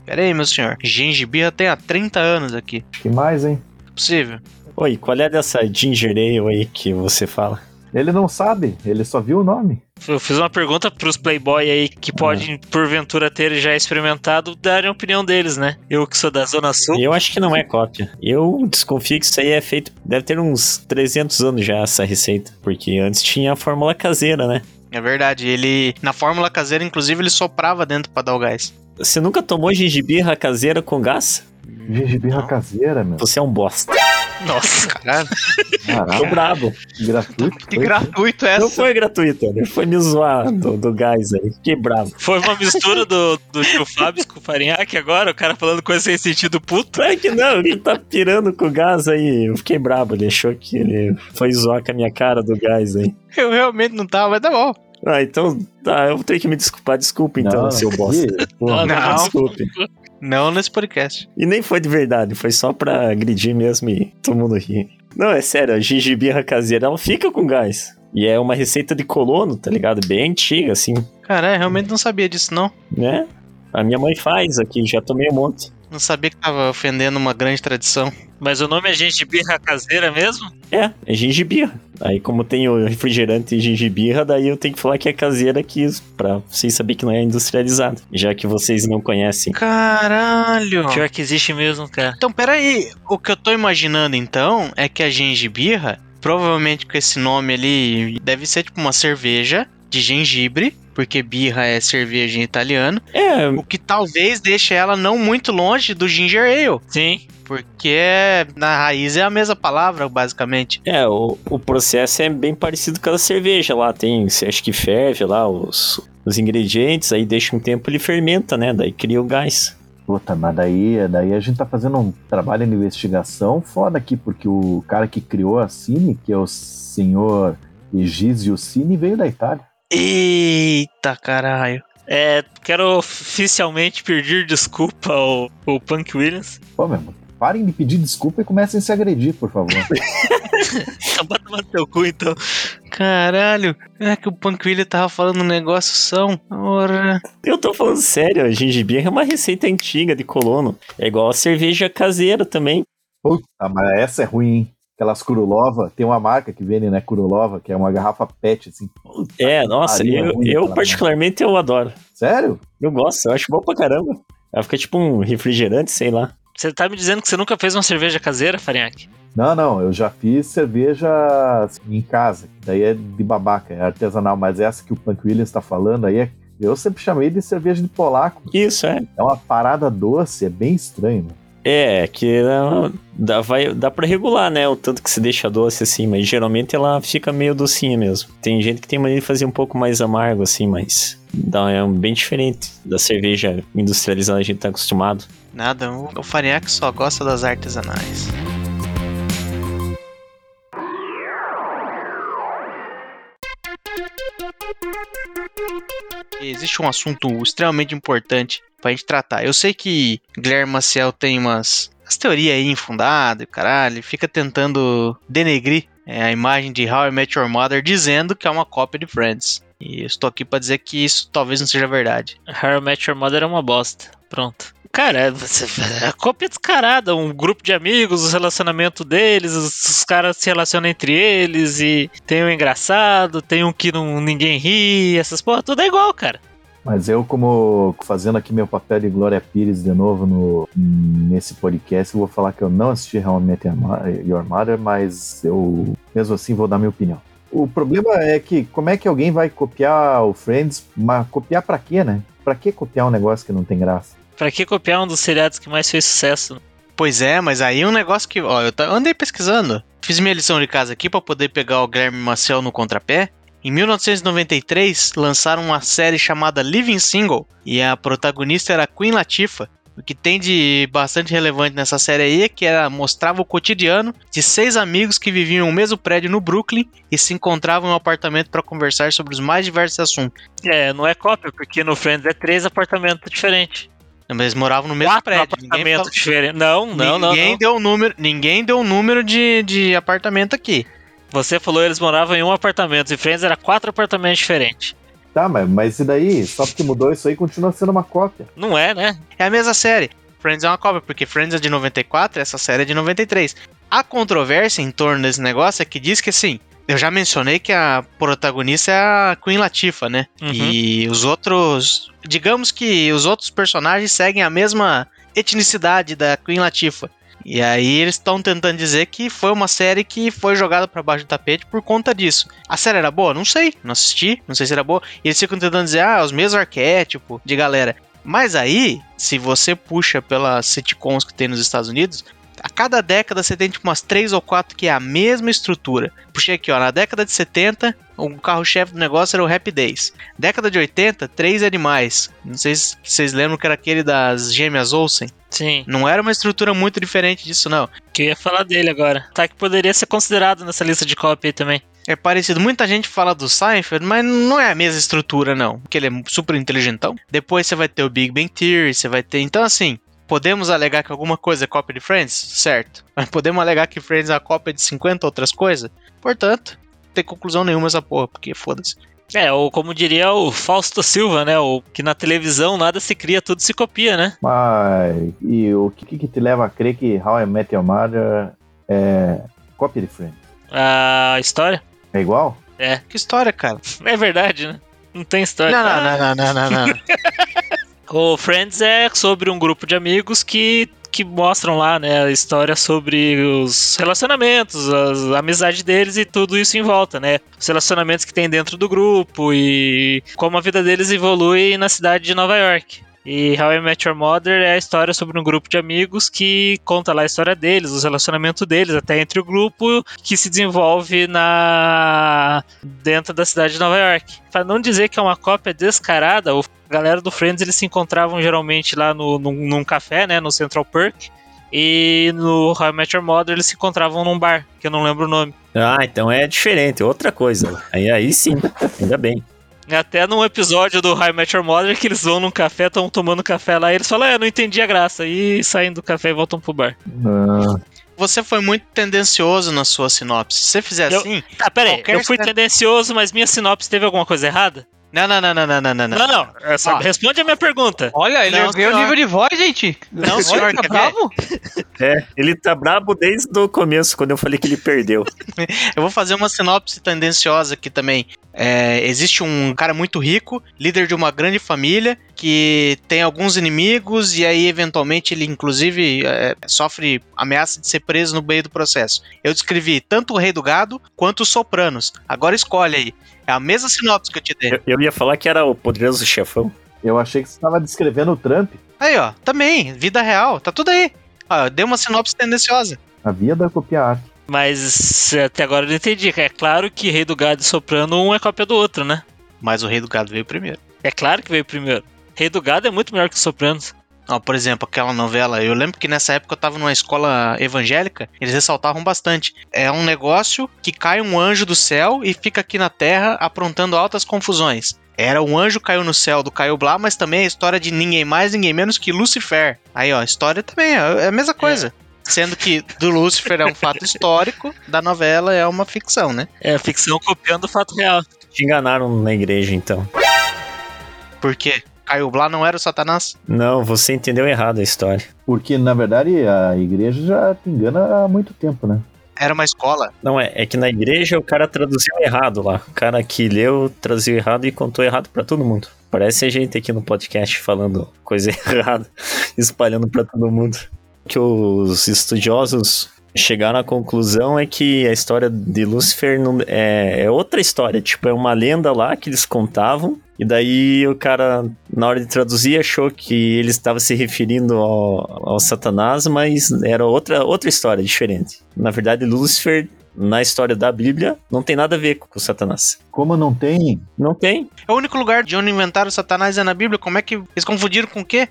pera aí, meu senhor. Gengibirra tem há 30 anos aqui. que mais, hein? Possível. Oi, qual é dessa ginger ale aí que você fala? Ele não sabe, ele só viu o nome. eu fiz uma pergunta pros playboy aí que podem, porventura, ter já experimentado, darem a opinião deles, né? Eu que sou da Zona Sul. Eu acho que não é cópia. Eu desconfio que isso aí é feito. Deve ter uns 300 anos já essa receita. Porque antes tinha a fórmula caseira, né? É verdade. Ele, na fórmula caseira, inclusive, ele soprava dentro pra dar o gás. Você nunca tomou gengibirra caseira com gás? Gengibirra Não. caseira, meu. Você é um bosta. Nossa. Caralho. Tô Caraca, brabo. gratuito. Que foi? gratuito é Não essa. foi gratuito, né? Foi me zoar do, do gás aí. Fiquei bravo. Foi uma mistura do, do tio Fábio com o Farinhaque agora, o cara falando coisa sem sentido puto. Claro que não, ele tá pirando com o gás aí. Eu fiquei brabo, ele achou que ele foi zoar com a minha cara do gás aí. Eu realmente não tava, mas tá bom. Ah, então, tá, eu vou ter que me desculpar. Desculpa, então, Não, seu bosta. Porra, Não. Desculpe. Não nesse podcast. E nem foi de verdade, foi só pra agredir mesmo e todo mundo rir. Não, é sério, a gengibirra caseira, ela fica com gás. E é uma receita de colono, tá ligado? Bem antiga, assim, Cara, realmente não sabia disso, não. né? A minha mãe faz aqui, já tomei um monte. Não sabia que tava ofendendo uma grande tradição. Mas o nome é gengibirra caseira mesmo? É, é gengibirra. Aí, como tem o refrigerante gengibirra, daí eu tenho que falar que é caseira aqui, pra vocês saberem que não é industrializado. Já que vocês não conhecem. Caralho! Pior que existe mesmo, cara. Então, peraí. O que eu tô imaginando, então, é que a gengibirra, provavelmente com esse nome ali, deve ser tipo uma cerveja de gengibre, porque birra é cerveja em italiano, É, o que talvez deixe ela não muito longe do ginger ale, Sim. porque na raiz é a mesma palavra, basicamente. é o, o processo é bem parecido com a cerveja lá. Tem, você acha que ferve lá os, os ingredientes, aí deixa um tempo ele fermenta, né? Daí cria o gás. Puta, mas daí, daí a gente tá fazendo um trabalho de investigação foda aqui, porque o cara que criou a Cine, que é o senhor Egísio Cine, veio da Itália. Eita caralho. É, quero oficialmente pedir desculpa ao, ao Punk Williams. Pô, meu irmão, parem de pedir desculpa e comecem a se agredir, por favor. Batendo no teu cu, então. Caralho, é que o Punk William tava falando um negócio são. Ora. Eu tô falando sério, a gengibirra é uma receita antiga de colono. É igual a cerveja caseira também. Puta, mas essa é ruim, hein? Aquelas Kurulova, tem uma marca que vende, né, Kurulova, que é uma garrafa PET, assim. É, nossa, é eu, ruim eu particularmente eu adoro. Sério? Eu gosto, eu acho bom pra caramba. Ela fica tipo um refrigerante, sei lá. Você tá me dizendo que você nunca fez uma cerveja caseira, Farinhaque? Não, não, eu já fiz cerveja assim, em casa, daí é de babaca, é artesanal, mas essa que o Punk Williams tá falando aí, é, eu sempre chamei de cerveja de polaco. Isso, é. É uma parada doce, é bem estranho. mano. É, que dá, vai, dá pra regular, né? O tanto que se deixa doce assim, mas geralmente ela fica meio docinha mesmo. Tem gente que tem maneira de fazer um pouco mais amargo assim, mas dá, é bem diferente da cerveja industrializada a gente tá acostumado. Nada, o Farinhaque só gosta das artesanais. Existe um assunto extremamente importante pra gente tratar. Eu sei que Guilherme Maciel tem umas as teorias aí infundadas, caralho, fica tentando denegrir é, a imagem de How I Met Your Mother, dizendo que é uma cópia de Friends. E eu estou aqui pra dizer que isso talvez não seja verdade. How I Met Your Mother é uma bosta. Pronto. Cara, você, a cópia é descarada. Um grupo de amigos, os relacionamentos deles, os, os caras se relacionam entre eles e tem um engraçado, tem um que não, ninguém ri, essas porra, tudo é igual, cara. Mas eu, como fazendo aqui meu papel de Glória Pires de novo no, nesse podcast, eu vou falar que eu não assisti Met Your Mo- Your Mother, mas eu mesmo assim vou dar minha opinião. O problema é que como é que alguém vai copiar o Friends, mas copiar pra quê, né? Pra que copiar um negócio que não tem graça? Pra que copiar um dos seriados que mais fez sucesso? Pois é, mas aí um negócio que, ó, eu ta- andei pesquisando. Fiz minha lição de casa aqui pra poder pegar o Guilherme Maciel no contrapé. Em 1993, lançaram uma série chamada Living Single e a protagonista era Queen Latifah. O que tem de bastante relevante nessa série aí é que ela mostrava o cotidiano de seis amigos que viviam no mesmo prédio no Brooklyn e se encontravam em um apartamento para conversar sobre os mais diversos assuntos. É, não é cópia, porque no Friends é três apartamentos diferentes. Mas eles moravam no mesmo Quatro prédio. Ninguém, apartamentos falou- diferentes. Não, não, não, ninguém não. deu número, ninguém deu número de, de apartamento aqui. Você falou eles moravam em um apartamento e Friends era quatro apartamentos diferentes. Tá, mas, mas e daí? Só porque mudou isso aí continua sendo uma cópia. Não é, né? É a mesma série. Friends é uma cópia, porque Friends é de 94 essa série é de 93. A controvérsia em torno desse negócio é que diz que assim. Eu já mencionei que a protagonista é a Queen Latifah, né? Uhum. E os outros. Digamos que os outros personagens seguem a mesma etnicidade da Queen Latifah. E aí eles estão tentando dizer que foi uma série que foi jogada pra baixo do tapete por conta disso. A série era boa? Não sei, não assisti, não sei se era boa. E eles ficam tentando dizer, ah, os mesmos arquétipos de galera. Mas aí, se você puxa pelas sitcoms que tem nos Estados Unidos, a cada década você tem tipo umas três ou quatro que é a mesma estrutura. Puxei aqui, ó, na década de 70, o carro-chefe do negócio era o Happy Days. Década de 80, Três Animais. Não sei se vocês lembram que era aquele das gêmeas Olsen. Sim. Não era uma estrutura muito diferente disso, não. Que eu ia falar dele agora. Tá que poderia ser considerado nessa lista de cópia aí também. É parecido. Muita gente fala do Seinfeld, mas não é a mesma estrutura, não. Porque ele é super inteligentão. Depois você vai ter o Big Bang Theory, você vai ter. Então, assim, podemos alegar que alguma coisa é cópia de Friends? Certo. Mas podemos alegar que Friends é a cópia de 50 outras coisas? Portanto, não tem conclusão nenhuma essa porra, porque foda-se. É, ou como diria o Fausto Silva, né? O que na televisão nada se cria, tudo se copia, né? Mas e o que, que te leva a crer que How I Met Your Mother é cópia de Friends? A história É igual? é. Que história, cara. É verdade, né? Não tem história. Não, não, não, não, não, não, não. O Friends é sobre um grupo de amigos que, que mostram lá, né, a história sobre os relacionamentos, as- a amizade deles e tudo isso em volta, né? Os relacionamentos que tem dentro do grupo e como a vida deles evolui na cidade de Nova York. E How I Met Your Mother é a história sobre um grupo de amigos que conta lá a história deles, os relacionamentos deles, até entre o grupo, que se desenvolve na dentro da cidade de Nova York. Para não dizer que é uma cópia descarada, a galera do Friends eles se encontravam geralmente lá no, num, num café, né, no Central Perk. E no How I Met Your Mother eles se encontravam num bar, que eu não lembro o nome. Ah, então é diferente, outra coisa. Aí, aí sim, ainda bem. Até num episódio do I Met Your Mother que eles vão num café, estão tomando café lá e eles falam, é, não entendi a graça. E saem do café e voltam pro bar. Ah, Você foi muito tendencioso na sua sinopse. Se você fizer Eu- assim. Tá, pera aí, eu fui tendencioso, mas minha sinopse teve alguma coisa errada? Não, não, não, não, não, não, não. Não, não, essa- Ó. responde a minha pergunta. Olha, ele ganhou o nível de voz, gente. Não, Olha, senhor, tá bravo? É, ele tá brabo desde o começo, quando eu falei que ele perdeu. Eu vou fazer uma sinopse tendenciosa aqui também. É, existe um cara muito rico, líder de uma grande família, que tem alguns inimigos e aí, eventualmente, ele, inclusive, é, sofre ameaça de ser preso no meio do processo. Eu descrevi tanto o Rei do Gado quanto os Sopranos. Agora escolhe aí. É a mesma sinopse que eu te dei. Eu, eu ia falar que era o poderoso chefão. eu achei que você estava descrevendo o Trump. Aí, ó, também, vida real, tá tudo aí. Ó, deu uma sinopse tendenciosa. A via da copia arte. Mas até agora eu não entendi. É claro que Rei do Gado e Soprano um é cópia do outro, né? Mas o Rei do Gado veio primeiro. É claro que veio primeiro. Rei do Gado é muito melhor que Sopranos. Ó, por exemplo, aquela novela, eu lembro que nessa época eu tava numa escola evangélica, eles ressaltavam bastante. É um negócio que cai um anjo do céu e fica aqui na terra aprontando altas confusões. Era um anjo caiu no céu do Caio Blá, mas também é a história de ninguém mais, ninguém menos que Lucifer. Aí, ó, a história também é é a mesma coisa. Sendo que do Lucifer é um fato histórico, da novela é uma ficção, né? É ficção copiando o fato real. Te enganaram na igreja, então. Por quê? Caio Blá não era o Satanás? Não, você entendeu errado a história. Porque, na verdade, a igreja já te engana há muito tempo, né? Era uma escola. Não, é, é que na igreja o cara traduziu errado lá. O cara que leu traduziu errado e contou errado pra todo mundo. Parece a gente aqui no podcast falando coisa errada, espalhando pra todo mundo. Que os estudiosos chegaram à conclusão é que a história de Lúcifer não- é, é outra história. Tipo, é uma lenda lá que eles contavam. E daí o cara, na hora de traduzir, achou que ele estava se referindo ao, ao Satanás, mas era outra, outra história, diferente. Na verdade, Lúcifer, na história da Bíblia, não tem nada a ver com o Satanás. Como não tem, Não tem. É o único lugar de onde inventaram o Satanás é na Bíblia. Como é que eles confundiram com o quê?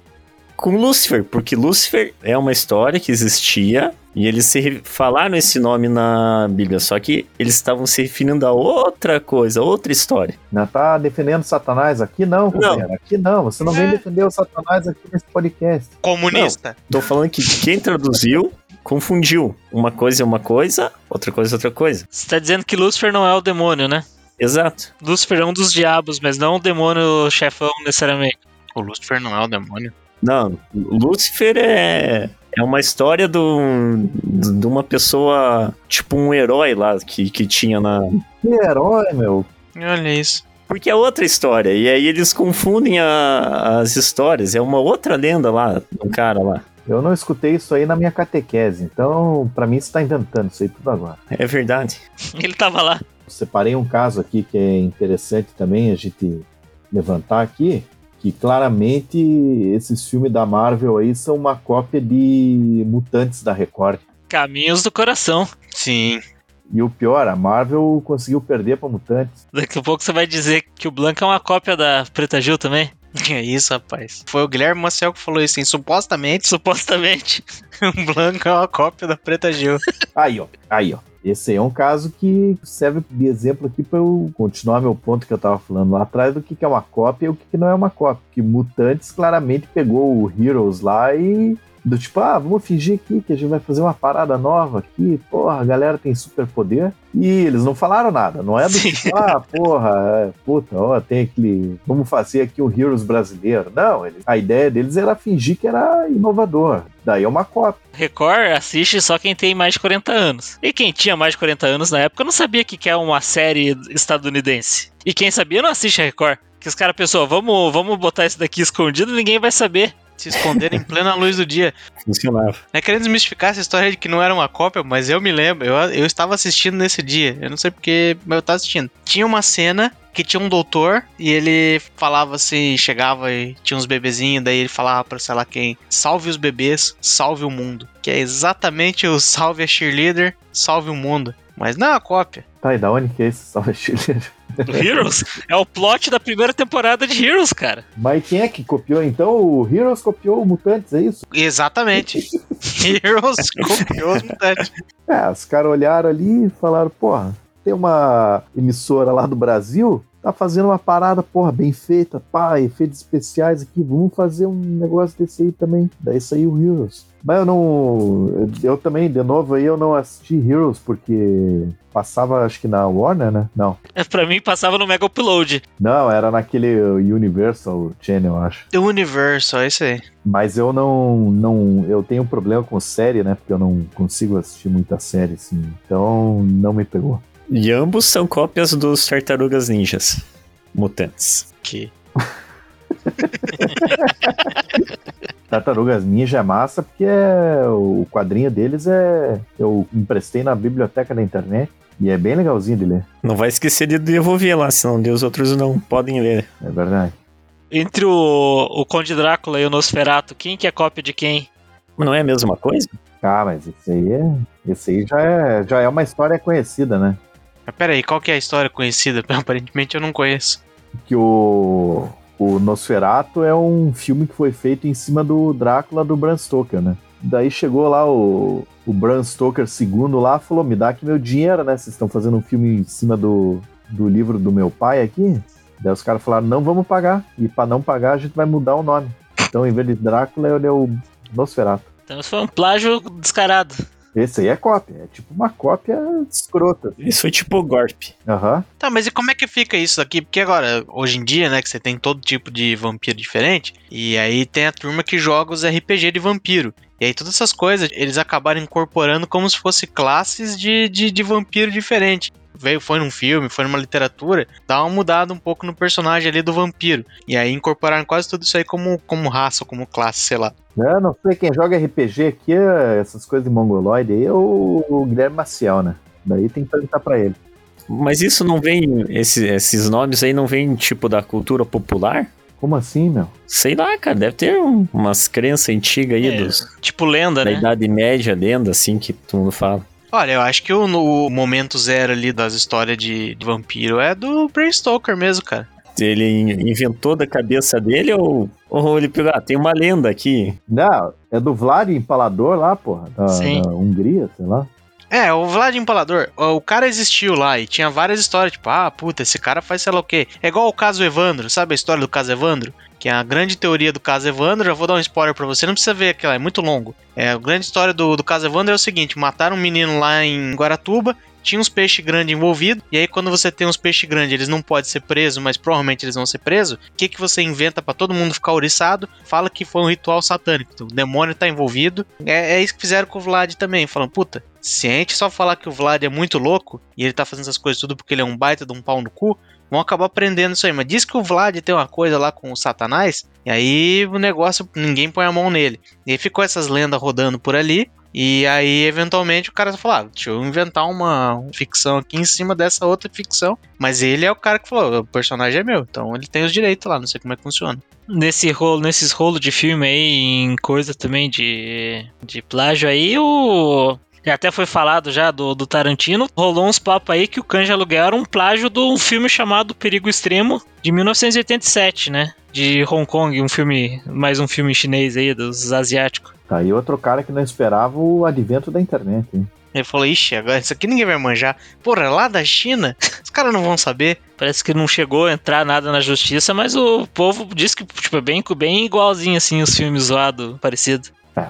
Com Lúcifer, porque Lúcifer é uma história que existia e eles se falaram esse nome na Bíblia, só que eles estavam se referindo a outra coisa, outra história. Ainda tá defendendo Satanás aqui? Não, companheiro. Aqui não. Você não vem É. defender o Satanás aqui nesse podcast. Comunista. Tô falando que quem traduziu confundiu. Uma coisa é uma coisa, outra coisa é outra coisa. Você tá dizendo que Lúcifer não é o demônio, né? Exato. Lúcifer é um dos diabos, mas não o demônio chefão necessariamente. O Lucifer não é o demônio. Não, Lúcifer é, é uma história do, de uma pessoa, tipo um herói lá que, que tinha na. Que herói, meu. Olha isso. Porque é outra história, e aí eles confundem a- as histórias. É uma outra lenda lá, um cara lá. Eu não escutei isso aí na minha catequese. Então, pra mim, você tá inventando isso aí tudo agora. É verdade. Ele tava lá. separei um caso aqui que é interessante também a gente levantar aqui, que claramente esses filmes da Marvel aí são uma cópia de Mutantes da Record. Caminhos do coração. Sim. E o pior, a Marvel conseguiu perder pra Mutantes. Daqui a pouco você vai dizer que o Blanca é uma cópia da Preta Gil também. É isso, rapaz. Foi o Guilherme Maciel que falou isso, hein? Supostamente, Supostamente. o Blanco é uma cópia da Preta Gil. Aí, ó. Aí, ó. Esse é um caso que serve de exemplo aqui para eu continuar meu ponto que eu tava falando lá atrás do que, que é uma cópia e o que, que não é uma cópia. Que Mutantes claramente pegou o Heroes lá e do tipo, ah, vamos fingir aqui que a gente vai fazer uma parada nova aqui, porra, a galera tem superpoder. E eles não falaram nada, não é do Sim. tipo, ah, porra, é, puta, ó, tem aquele, vamos fazer aqui um Heroes brasileiro. Não, eles, a ideia deles era fingir que era inovador. Daí é uma cópia. Record assiste só quem tem mais de 40 anos. E quem tinha mais de 40 anos na época não sabia que que é uma série estadunidense. E quem sabia não assiste a Record. Que os caras pensou, vamos, vamos botar isso daqui escondido ninguém vai saber. Se esconderam em plena luz do dia. Funcionava. Não é querendo desmistificar essa história de que não era uma cópia, mas eu me lembro, eu, eu estava assistindo nesse dia. Eu não sei porque, mas eu estava assistindo. Tinha uma cena que tinha um doutor e ele falava assim, chegava e tinha uns bebezinhos, daí ele falava pra sei lá quem, salve os bebês, salve o mundo. Que é exatamente o salve a cheerleader, salve o mundo. Mas não é uma cópia. Tá, e da onde que é esse salve chileno? O Heroes é o plot da primeira temporada de Heroes, cara. Mas quem é que copiou então? O Heroes copiou o Mutantes, é isso? Exatamente. Heroes copiou os mutantes. É, os caras olharam ali e falaram, porra, tem uma emissora lá do Brasil, tá fazendo uma parada, porra, bem feita, pá, efeitos especiais aqui, vamos fazer um negócio desse aí também. Daí saiu o Heroes. Mas eu não. eu- também, de novo, aí eu não assisti Heroes, porque passava, acho que na Warner, né? Não. É, Pra mim passava no Mega Upload. Não, era naquele Universal Channel, eu acho. The Universal, é isso aí. Mas eu não, não. Eu tenho um problema com série, né? Porque eu não consigo assistir muita série, assim. Então não me pegou. E ambos são cópias dos Tartarugas Ninjas. Mutantes. Que Tartarugas Ninja é massa porque é, o quadrinho deles é. Eu emprestei na biblioteca da internet e é bem legalzinho de ler. Não vai esquecer de devolver lá, senão os outros não podem ler. É verdade. Entre o, o Conde Drácula e o Nosferatu, quem que é cópia de quem? Não é a mesma coisa? Ah, mas esse aí é. Esse aí já é, já é uma história conhecida, né? Mas peraí, qual que é a história conhecida? Aparentemente eu não conheço. Que o. O Nosferatu é um filme que foi feito em cima do Drácula do Bram Stoker, né? Daí chegou lá o, o Bram Stoker segundo lá, falou: me dá aqui meu dinheiro, né? Vocês estão fazendo um filme em cima do, do livro do meu pai aqui. Daí os caras falaram: não vamos pagar. E pra não pagar, a gente vai mudar o nome. Então, em vez de Drácula, ele é o Nosferatu. Então isso foi um plágio descarado. Esse aí é cópia, é tipo uma cópia escrota. Isso foi tipo Gorp. Aham. Tá, mas e como é que fica isso aqui? Porque agora, hoje em dia, né, que você tem todo tipo de vampiro diferente, e aí tem a turma que joga os RPG de vampiro. E aí todas essas coisas, eles acabaram incorporando como se fosse classes de, de, de vampiro diferente. Veio, foi num filme, foi numa literatura, dá uma mudada um pouco no personagem ali do vampiro. E aí incorporaram quase tudo isso aí como, como raça, como classe, sei lá. Eu não sei, quem joga RPG aqui, é essas coisas de mongoloide aí, é o, Guilherme Maciel, né? Daí tem que perguntar pra ele. Mas isso não vem. esse- esses nomes aí não vêm tipo da cultura popular? Como assim, meu? Sei lá, cara, deve ter um- umas crenças antigas aí É. dos, Tipo lenda, da né? Idade Média, lenda, assim, que todo mundo fala. Olha, eu acho que o, no- o momento zero ali das histórias de, de vampiro é do Bram Stoker mesmo, cara. Ele in- inventou da cabeça dele ou, ou ele pegou, ah, tem uma lenda aqui. Não, é do Vlad Empalador lá, porra, da, Sim. da Hungria, sei lá. É, o Vlad Empalador, o cara existiu lá e tinha várias histórias, tipo, ah, puta, esse cara faz sei lá o quê. É igual o caso Evandro, sabe a história do caso Evandro? Que é a grande teoria do caso Evandro, já vou dar um spoiler pra você, não precisa ver aquela, é muito longo. É, a grande história do, do caso Evandro é o seguinte, mataram um menino lá em Guaratuba, tinha uns peixes grandes envolvidos, e aí quando você tem uns peixes grandes, eles não podem ser presos, mas provavelmente eles vão ser presos, o que, que você inventa pra todo mundo ficar ouriçado? Fala que foi um ritual satânico, então, o demônio tá envolvido. É, é isso que fizeram com o Vlad também, falando, puta, se a gente só falar que o Vlad é muito louco, e ele tá fazendo essas coisas tudo porque ele é um baita de um pau no cu, vão acabar aprendendo isso aí. Mas diz que o Vlad tem uma coisa lá com o Satanás, e aí o negócio, ninguém põe a mão nele. E aí ficou essas lendas rodando por ali, e aí, eventualmente, o cara falou: ah, deixa eu inventar uma ficção aqui em cima dessa outra ficção. Mas ele é o cara que falou: o personagem é meu, então ele tem os direitos lá, não sei como é que funciona. Nesse rolo, nesses rolos de filme aí, em coisa também de, de plágio aí, o. já até foi falado já do, do Tarantino, rolou uns papos aí que o Cães de Aluguel era um plágio de um filme chamado Perigo Extremo, de 1987, né? De Hong Kong, um filme, mais um filme chinês aí, dos asiáticos. Tá aí outro cara que não esperava o advento da internet, hein? Ele falou, ixi, agora isso aqui ninguém vai manjar. Porra, lá da China, os caras não vão saber. Parece que não chegou a entrar nada na justiça, mas o povo diz que tipo, é bem, bem igualzinho assim os filmes zoados, parecido. É,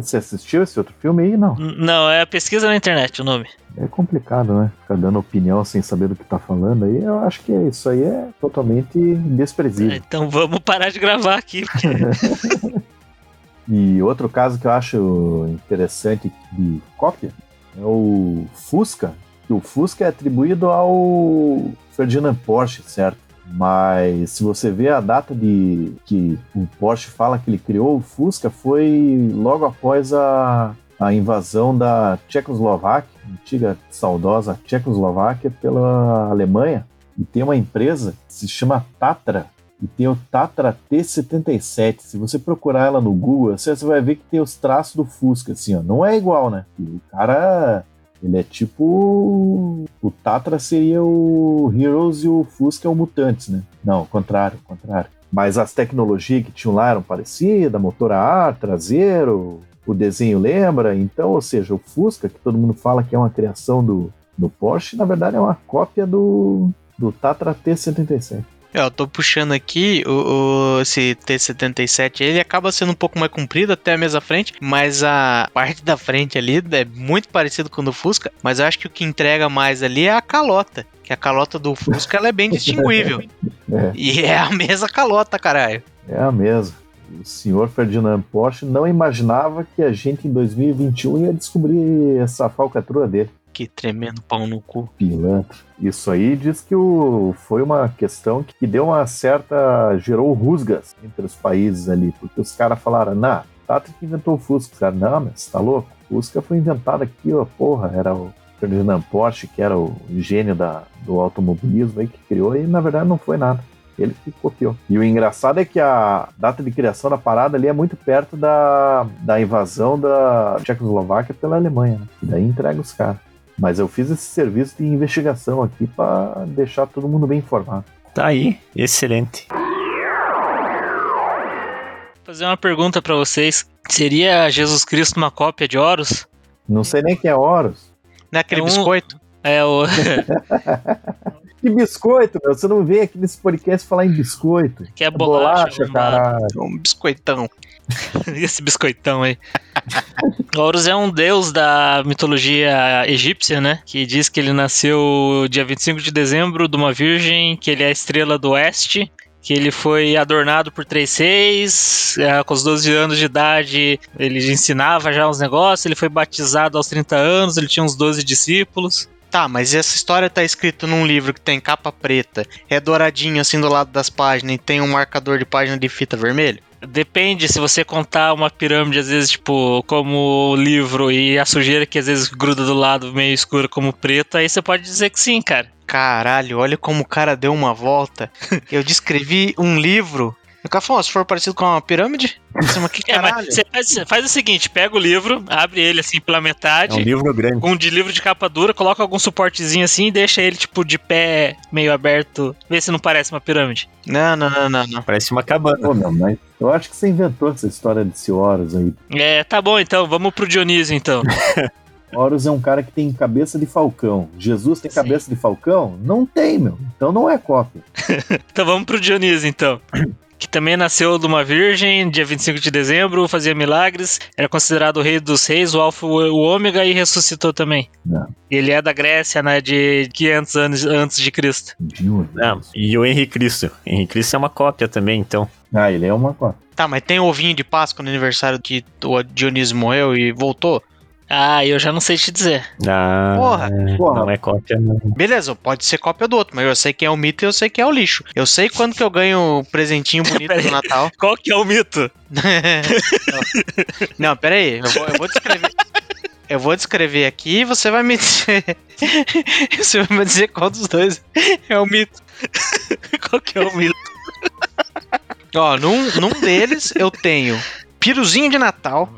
você assistiu esse outro filme aí? Não. Não, é pesquisa na internet o nome. É complicado, né? Ficar dando opinião sem saber do que tá falando aí, eu acho que isso aí é totalmente desprezível. Então vamos parar de gravar aqui. porque- E outro caso que eu acho interessante de cópia é o Fusca. O Fusca é atribuído ao Ferdinand Porsche, certo? Mas se você vê a data de que o Porsche fala que ele criou o Fusca foi logo após a, a invasão da Tchecoslováquia, antiga saudosa Tchecoslováquia pela Alemanha. E tem uma empresa que se chama Tatra, e tem o Tatra T77. Se você procurar ela no Google, você vai ver que tem os traços do Fusca, assim, ó. Não é igual, né? O cara, ele é tipo... O Tatra seria o Heroes e o Fusca é o Mutantes, né? Não, contrário, contrário. Mas as tecnologias que tinham lá eram parecidas, motor a ar, traseiro, o desenho lembra. Então, ou seja, o Fusca, que todo mundo fala que é uma criação do, do Porsche, na verdade é uma cópia do, do Tatra T77. É, Eu tô puxando aqui o, o- esse T77, ele acaba sendo um pouco mais comprido até a mesa frente, mas a parte da frente ali é muito parecido com o do Fusca, mas eu acho que o que entrega mais ali é a calota, que a calota do Fusca ela é bem distinguível. É. E é a mesma calota, caralho. É a mesma. O senhor Ferdinand Porsche não imaginava que a gente em 2021 ia descobrir essa falcatrua dele. Que tremendo pau no cu. Pilantra. Isso aí diz que o, foi uma questão que deu uma certa. gerou rusgas entre os países ali, porque os caras falaram, nah, Tata que inventou o Fusca. Os caras, não, mas tá louco? O Fusca foi inventado aqui, ó, porra, era o Ferdinand Porsche, que era o gênio da, do automobilismo aí que criou, e na verdade não foi nada. Ele que copiou. E o engraçado é que a data de criação da parada ali é muito perto da, da invasão da Tchecoslováquia pela Alemanha. Né? E daí entrega os caras. Mas eu fiz esse serviço de investigação aqui para deixar todo mundo bem informado. Tá aí, excelente. fazer uma pergunta pra vocês. Seria Jesus Cristo uma cópia de Horus? Não sei nem quem é Horus. Não é aquele É um- biscoito? É o. Que biscoito, meu? Você não vem aqui nesse podcast falar em biscoito. que é bolacha. Bolacha, caralho. Um biscoitão. Esse biscoitão aí. Horus é um deus da mitologia egípcia, né? Que diz que ele nasceu dia 25 de dezembro de uma virgem, que ele é a estrela do oeste, que ele foi adornado por três seis, é, com os 12 anos de idade ele ensinava já uns negócios, ele foi batizado aos 30 anos, ele tinha uns 12 discípulos. Tá, mas essa história tá escrita num livro que tem capa preta, é douradinho assim do lado das páginas e tem um marcador de página de fita vermelho? Depende se você contar uma pirâmide, às vezes, tipo, como livro e a sujeira que às vezes gruda do lado meio escura como preto, aí você pode dizer que sim, cara. Caralho, olha como o cara deu uma volta. Eu descrevi um livro. O cara falou, "Ó, se for parecido com uma pirâmide, mas que É, mas faz, faz o seguinte: pega o livro, abre ele assim pela É um metade, livro grande. um de livro de capa dura, coloca algum suportezinho assim e deixa ele, tipo, de pé meio aberto. Vê se não parece uma pirâmide. Não, não, não, não, não. Parece uma cabana. Pô, meu, mas eu acho que você inventou essa história desse Horus aí. É, tá bom então, vamos pro Dionísio então. Horus é um cara que tem cabeça de falcão. Jesus tem Sim. cabeça de falcão? Não tem, meu. Então não é cópia. então vamos pro Dionísio então. Que também nasceu de uma virgem, dia 25 de dezembro, fazia milagres, era considerado o rei dos reis, o alfa, o ômega e ressuscitou também. Não. Ele é da Grécia, né, de 500 anos antes de Cristo. Não, e o Henrique Cristo. Henrique Cristo é uma cópia também, então. Ah, ele é uma cópia. Tá, mas tem ovinho de Páscoa no aniversário que o Dionísio morreu e voltou? Ah, eu já não sei te dizer. Ah, Porra. Porra. Não é cópia, não. Beleza, pode ser cópia do outro, mas eu sei quem é o mito e eu sei quem é o lixo. Eu sei quando que eu ganho um presentinho bonito no Natal. Qual que é o mito? Não, pera aí, eu vou, eu vou descrever. Eu vou descrever aqui e você vai me dizer. Você vai me dizer qual dos dois é o mito. Qual que é o mito? Ó, num, num deles eu tenho piruzinho de Natal.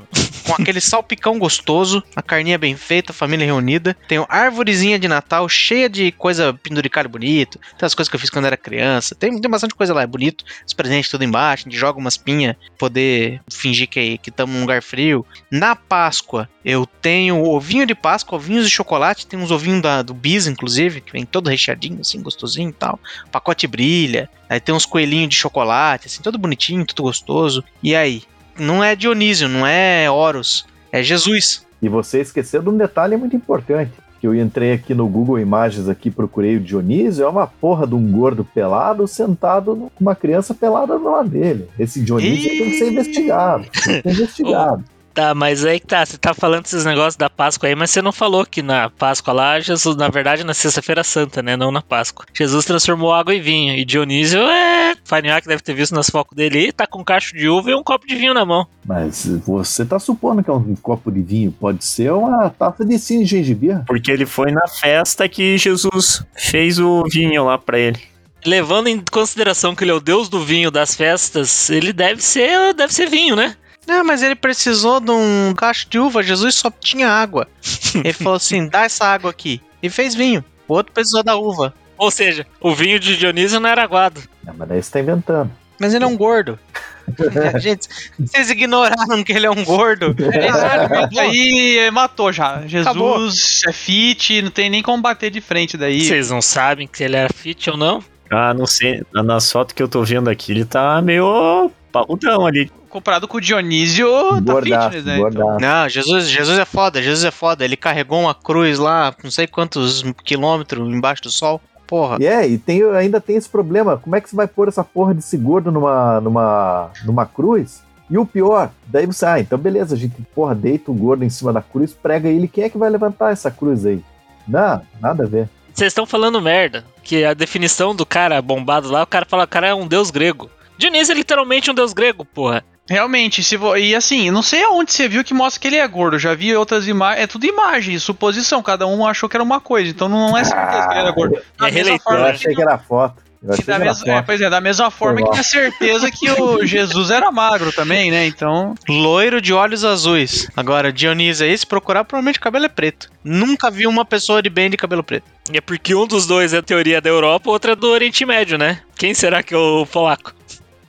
com aquele salpicão gostoso, a carninha bem feita, família reunida. Tem árvorezinha de Natal cheia de coisa penduricalho bonito. Tem as coisas que eu fiz quando era criança. Tem, tem bastante coisa lá, é bonito. Os presentes tudo embaixo, a gente joga umas pinhas, poder fingir que estamos num lugar frio. Na Páscoa, eu tenho ovinho de Páscoa, ovinhos de chocolate, tem uns ovinhos da, do Bis, inclusive, que vem todo recheadinho, assim, gostosinho e tal. O pacote brilha. Aí tem uns coelhinhos de chocolate, assim, todo bonitinho, tudo gostoso. E aí? Não é Dionísio, não é Horus, é Jesus. E você esqueceu de um detalhe muito importante. Que eu entrei aqui no Google Imagens aqui, procurei o Dionísio, é uma porra de um gordo pelado sentado com uma criança pelada do lado dele. Esse Dionísio tem que ser investigado. Tem que ser investigado. Tá, mas aí que tá, você tá falando esses negócios da Páscoa aí, mas você não falou que na Páscoa lá, Jesus, na verdade, na Sexta-feira Santa, né? Não na Páscoa. Jesus transformou água em vinho. E Dionísio é. Farinhaque deve ter visto nas focos dele tá com um cacho de uva e um copo de vinho na mão. Mas você tá supondo que é um copo de vinho. Pode ser uma taça de cinza de gengibre. Porque ele foi na festa que Jesus fez o vinho lá pra ele. Levando em consideração que ele é o deus do vinho das festas, ele deve ser, deve ser vinho, né? Não, mas ele precisou de um cacho de uva, Jesus só tinha água. Ele falou assim: dá essa água aqui. E fez vinho. O outro precisou da uva. Ou seja, o vinho de Dionísio não era aguado. Não, mas daí você tá inventando. Mas ele é um gordo. Gente, vocês ignoraram que ele é um gordo. Exatamente. aí matou já. Jesus Acabou. é fit, não tem nem como bater de frente daí. Vocês não sabem se ele era fit ou não? Ah, não sei. Na foto que eu tô vendo aqui, ele tá meio parrudão ali. Comparado com o Dionísio, tá Gordaço, fitness, né? Então. Não, Jesus, Jesus é foda, Jesus é foda. Ele carregou uma cruz lá, não sei quantos quilômetros embaixo do sol. Porra. E é, e tem, ainda tem esse problema. Como é que você vai pôr essa porra desse gordo numa, numa, numa cruz? E o pior, daí você, ah, então beleza, a gente, porra, deita o gordo em cima da cruz, prega ele, quem é que vai levantar essa cruz aí? Não, nada a ver. Vocês estão falando merda. Que a definição do cara bombado lá, o cara fala, o cara é um deus grego. Dionísio é literalmente um deus grego, porra. Realmente, se vo... e assim, não sei aonde você viu que mostra que ele é gordo. Já vi outras imagens. É tudo imagem, suposição. Cada um achou que era uma coisa. Então não é certeza que ele era gordo. Da É mesma releitura, forma Eu achei que era foto. Que da mesma, é, pois é, da mesma forma que tinha certeza que o Jesus era magro também, né? Então, Loiro de olhos azuis. Agora, Dionísio aí, se procurar, provavelmente o cabelo é preto. Nunca vi uma pessoa de bem de cabelo preto. E é porque um dos dois é a teoria da Europa, outra é do Oriente Médio, né? Quem será que é o polaco?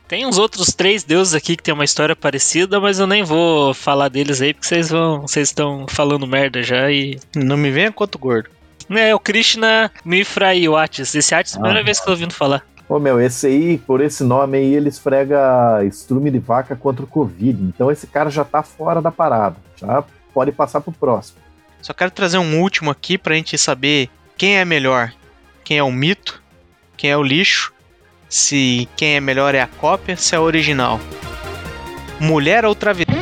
Tem uns outros três deuses aqui que tem uma história parecida, mas eu nem vou falar deles aí, porque vocês vão. Vocês estão falando merda já e. Não me venha quanto gordo. É, o Krishna Mifra e o Atis. Esse Atis é a primeira Ah. vez que eu tô ouvindo falar. Ô meu, esse aí, por esse nome aí, ele esfrega estrume de vaca contra o Covid. Então esse cara já tá fora da parada. Já pode passar pro próximo. Só quero trazer um último aqui pra gente saber quem é melhor. Quem é o mito, quem é o lixo, se quem é melhor é a cópia, se é a original. Mulher ou travesti?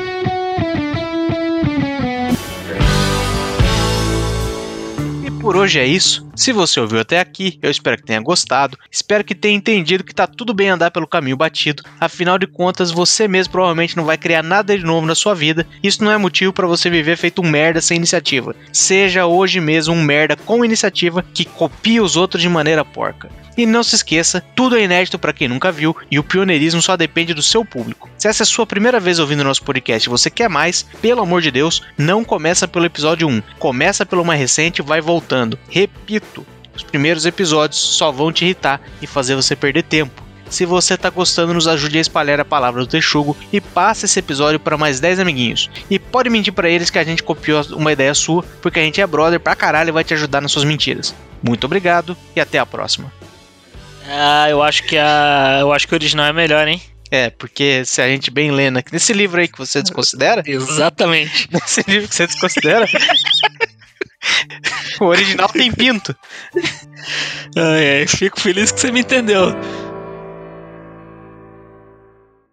E por hoje é isso. Se você ouviu até aqui, eu espero que tenha gostado. Espero que tenha entendido que tá tudo bem andar pelo caminho batido. Afinal de contas, você mesmo provavelmente não vai criar nada de novo na sua vida. Isso não é motivo para você viver feito um merda sem iniciativa. Seja hoje mesmo um merda com iniciativa que copia os outros de maneira porca. E não se esqueça, tudo é inédito para quem nunca viu e o pioneirismo só depende do seu público. Se essa é a sua primeira vez ouvindo nosso podcast e você quer mais, pelo amor de Deus, não começa pelo episódio 1. Começa pelo mais recente e vai voltando. Repito, os primeiros episódios só vão te irritar e fazer você perder tempo. Se você tá gostando, nos ajude a espalhar a palavra do Texugo e passe esse episódio para mais 10 amiguinhos. E pode mentir para eles que a gente copiou uma ideia sua, porque a gente é brother pra caralho e vai te ajudar nas suas mentiras. Muito obrigado e até a próxima. Ah, eu acho que a. Eu acho que o original é melhor, hein? É, porque se a gente bem lendo aqui, nesse livro aí que você desconsidera, Exatamente. nesse livro que você desconsidera, o original tem pinto. Ai, ai, fico feliz que você me entendeu.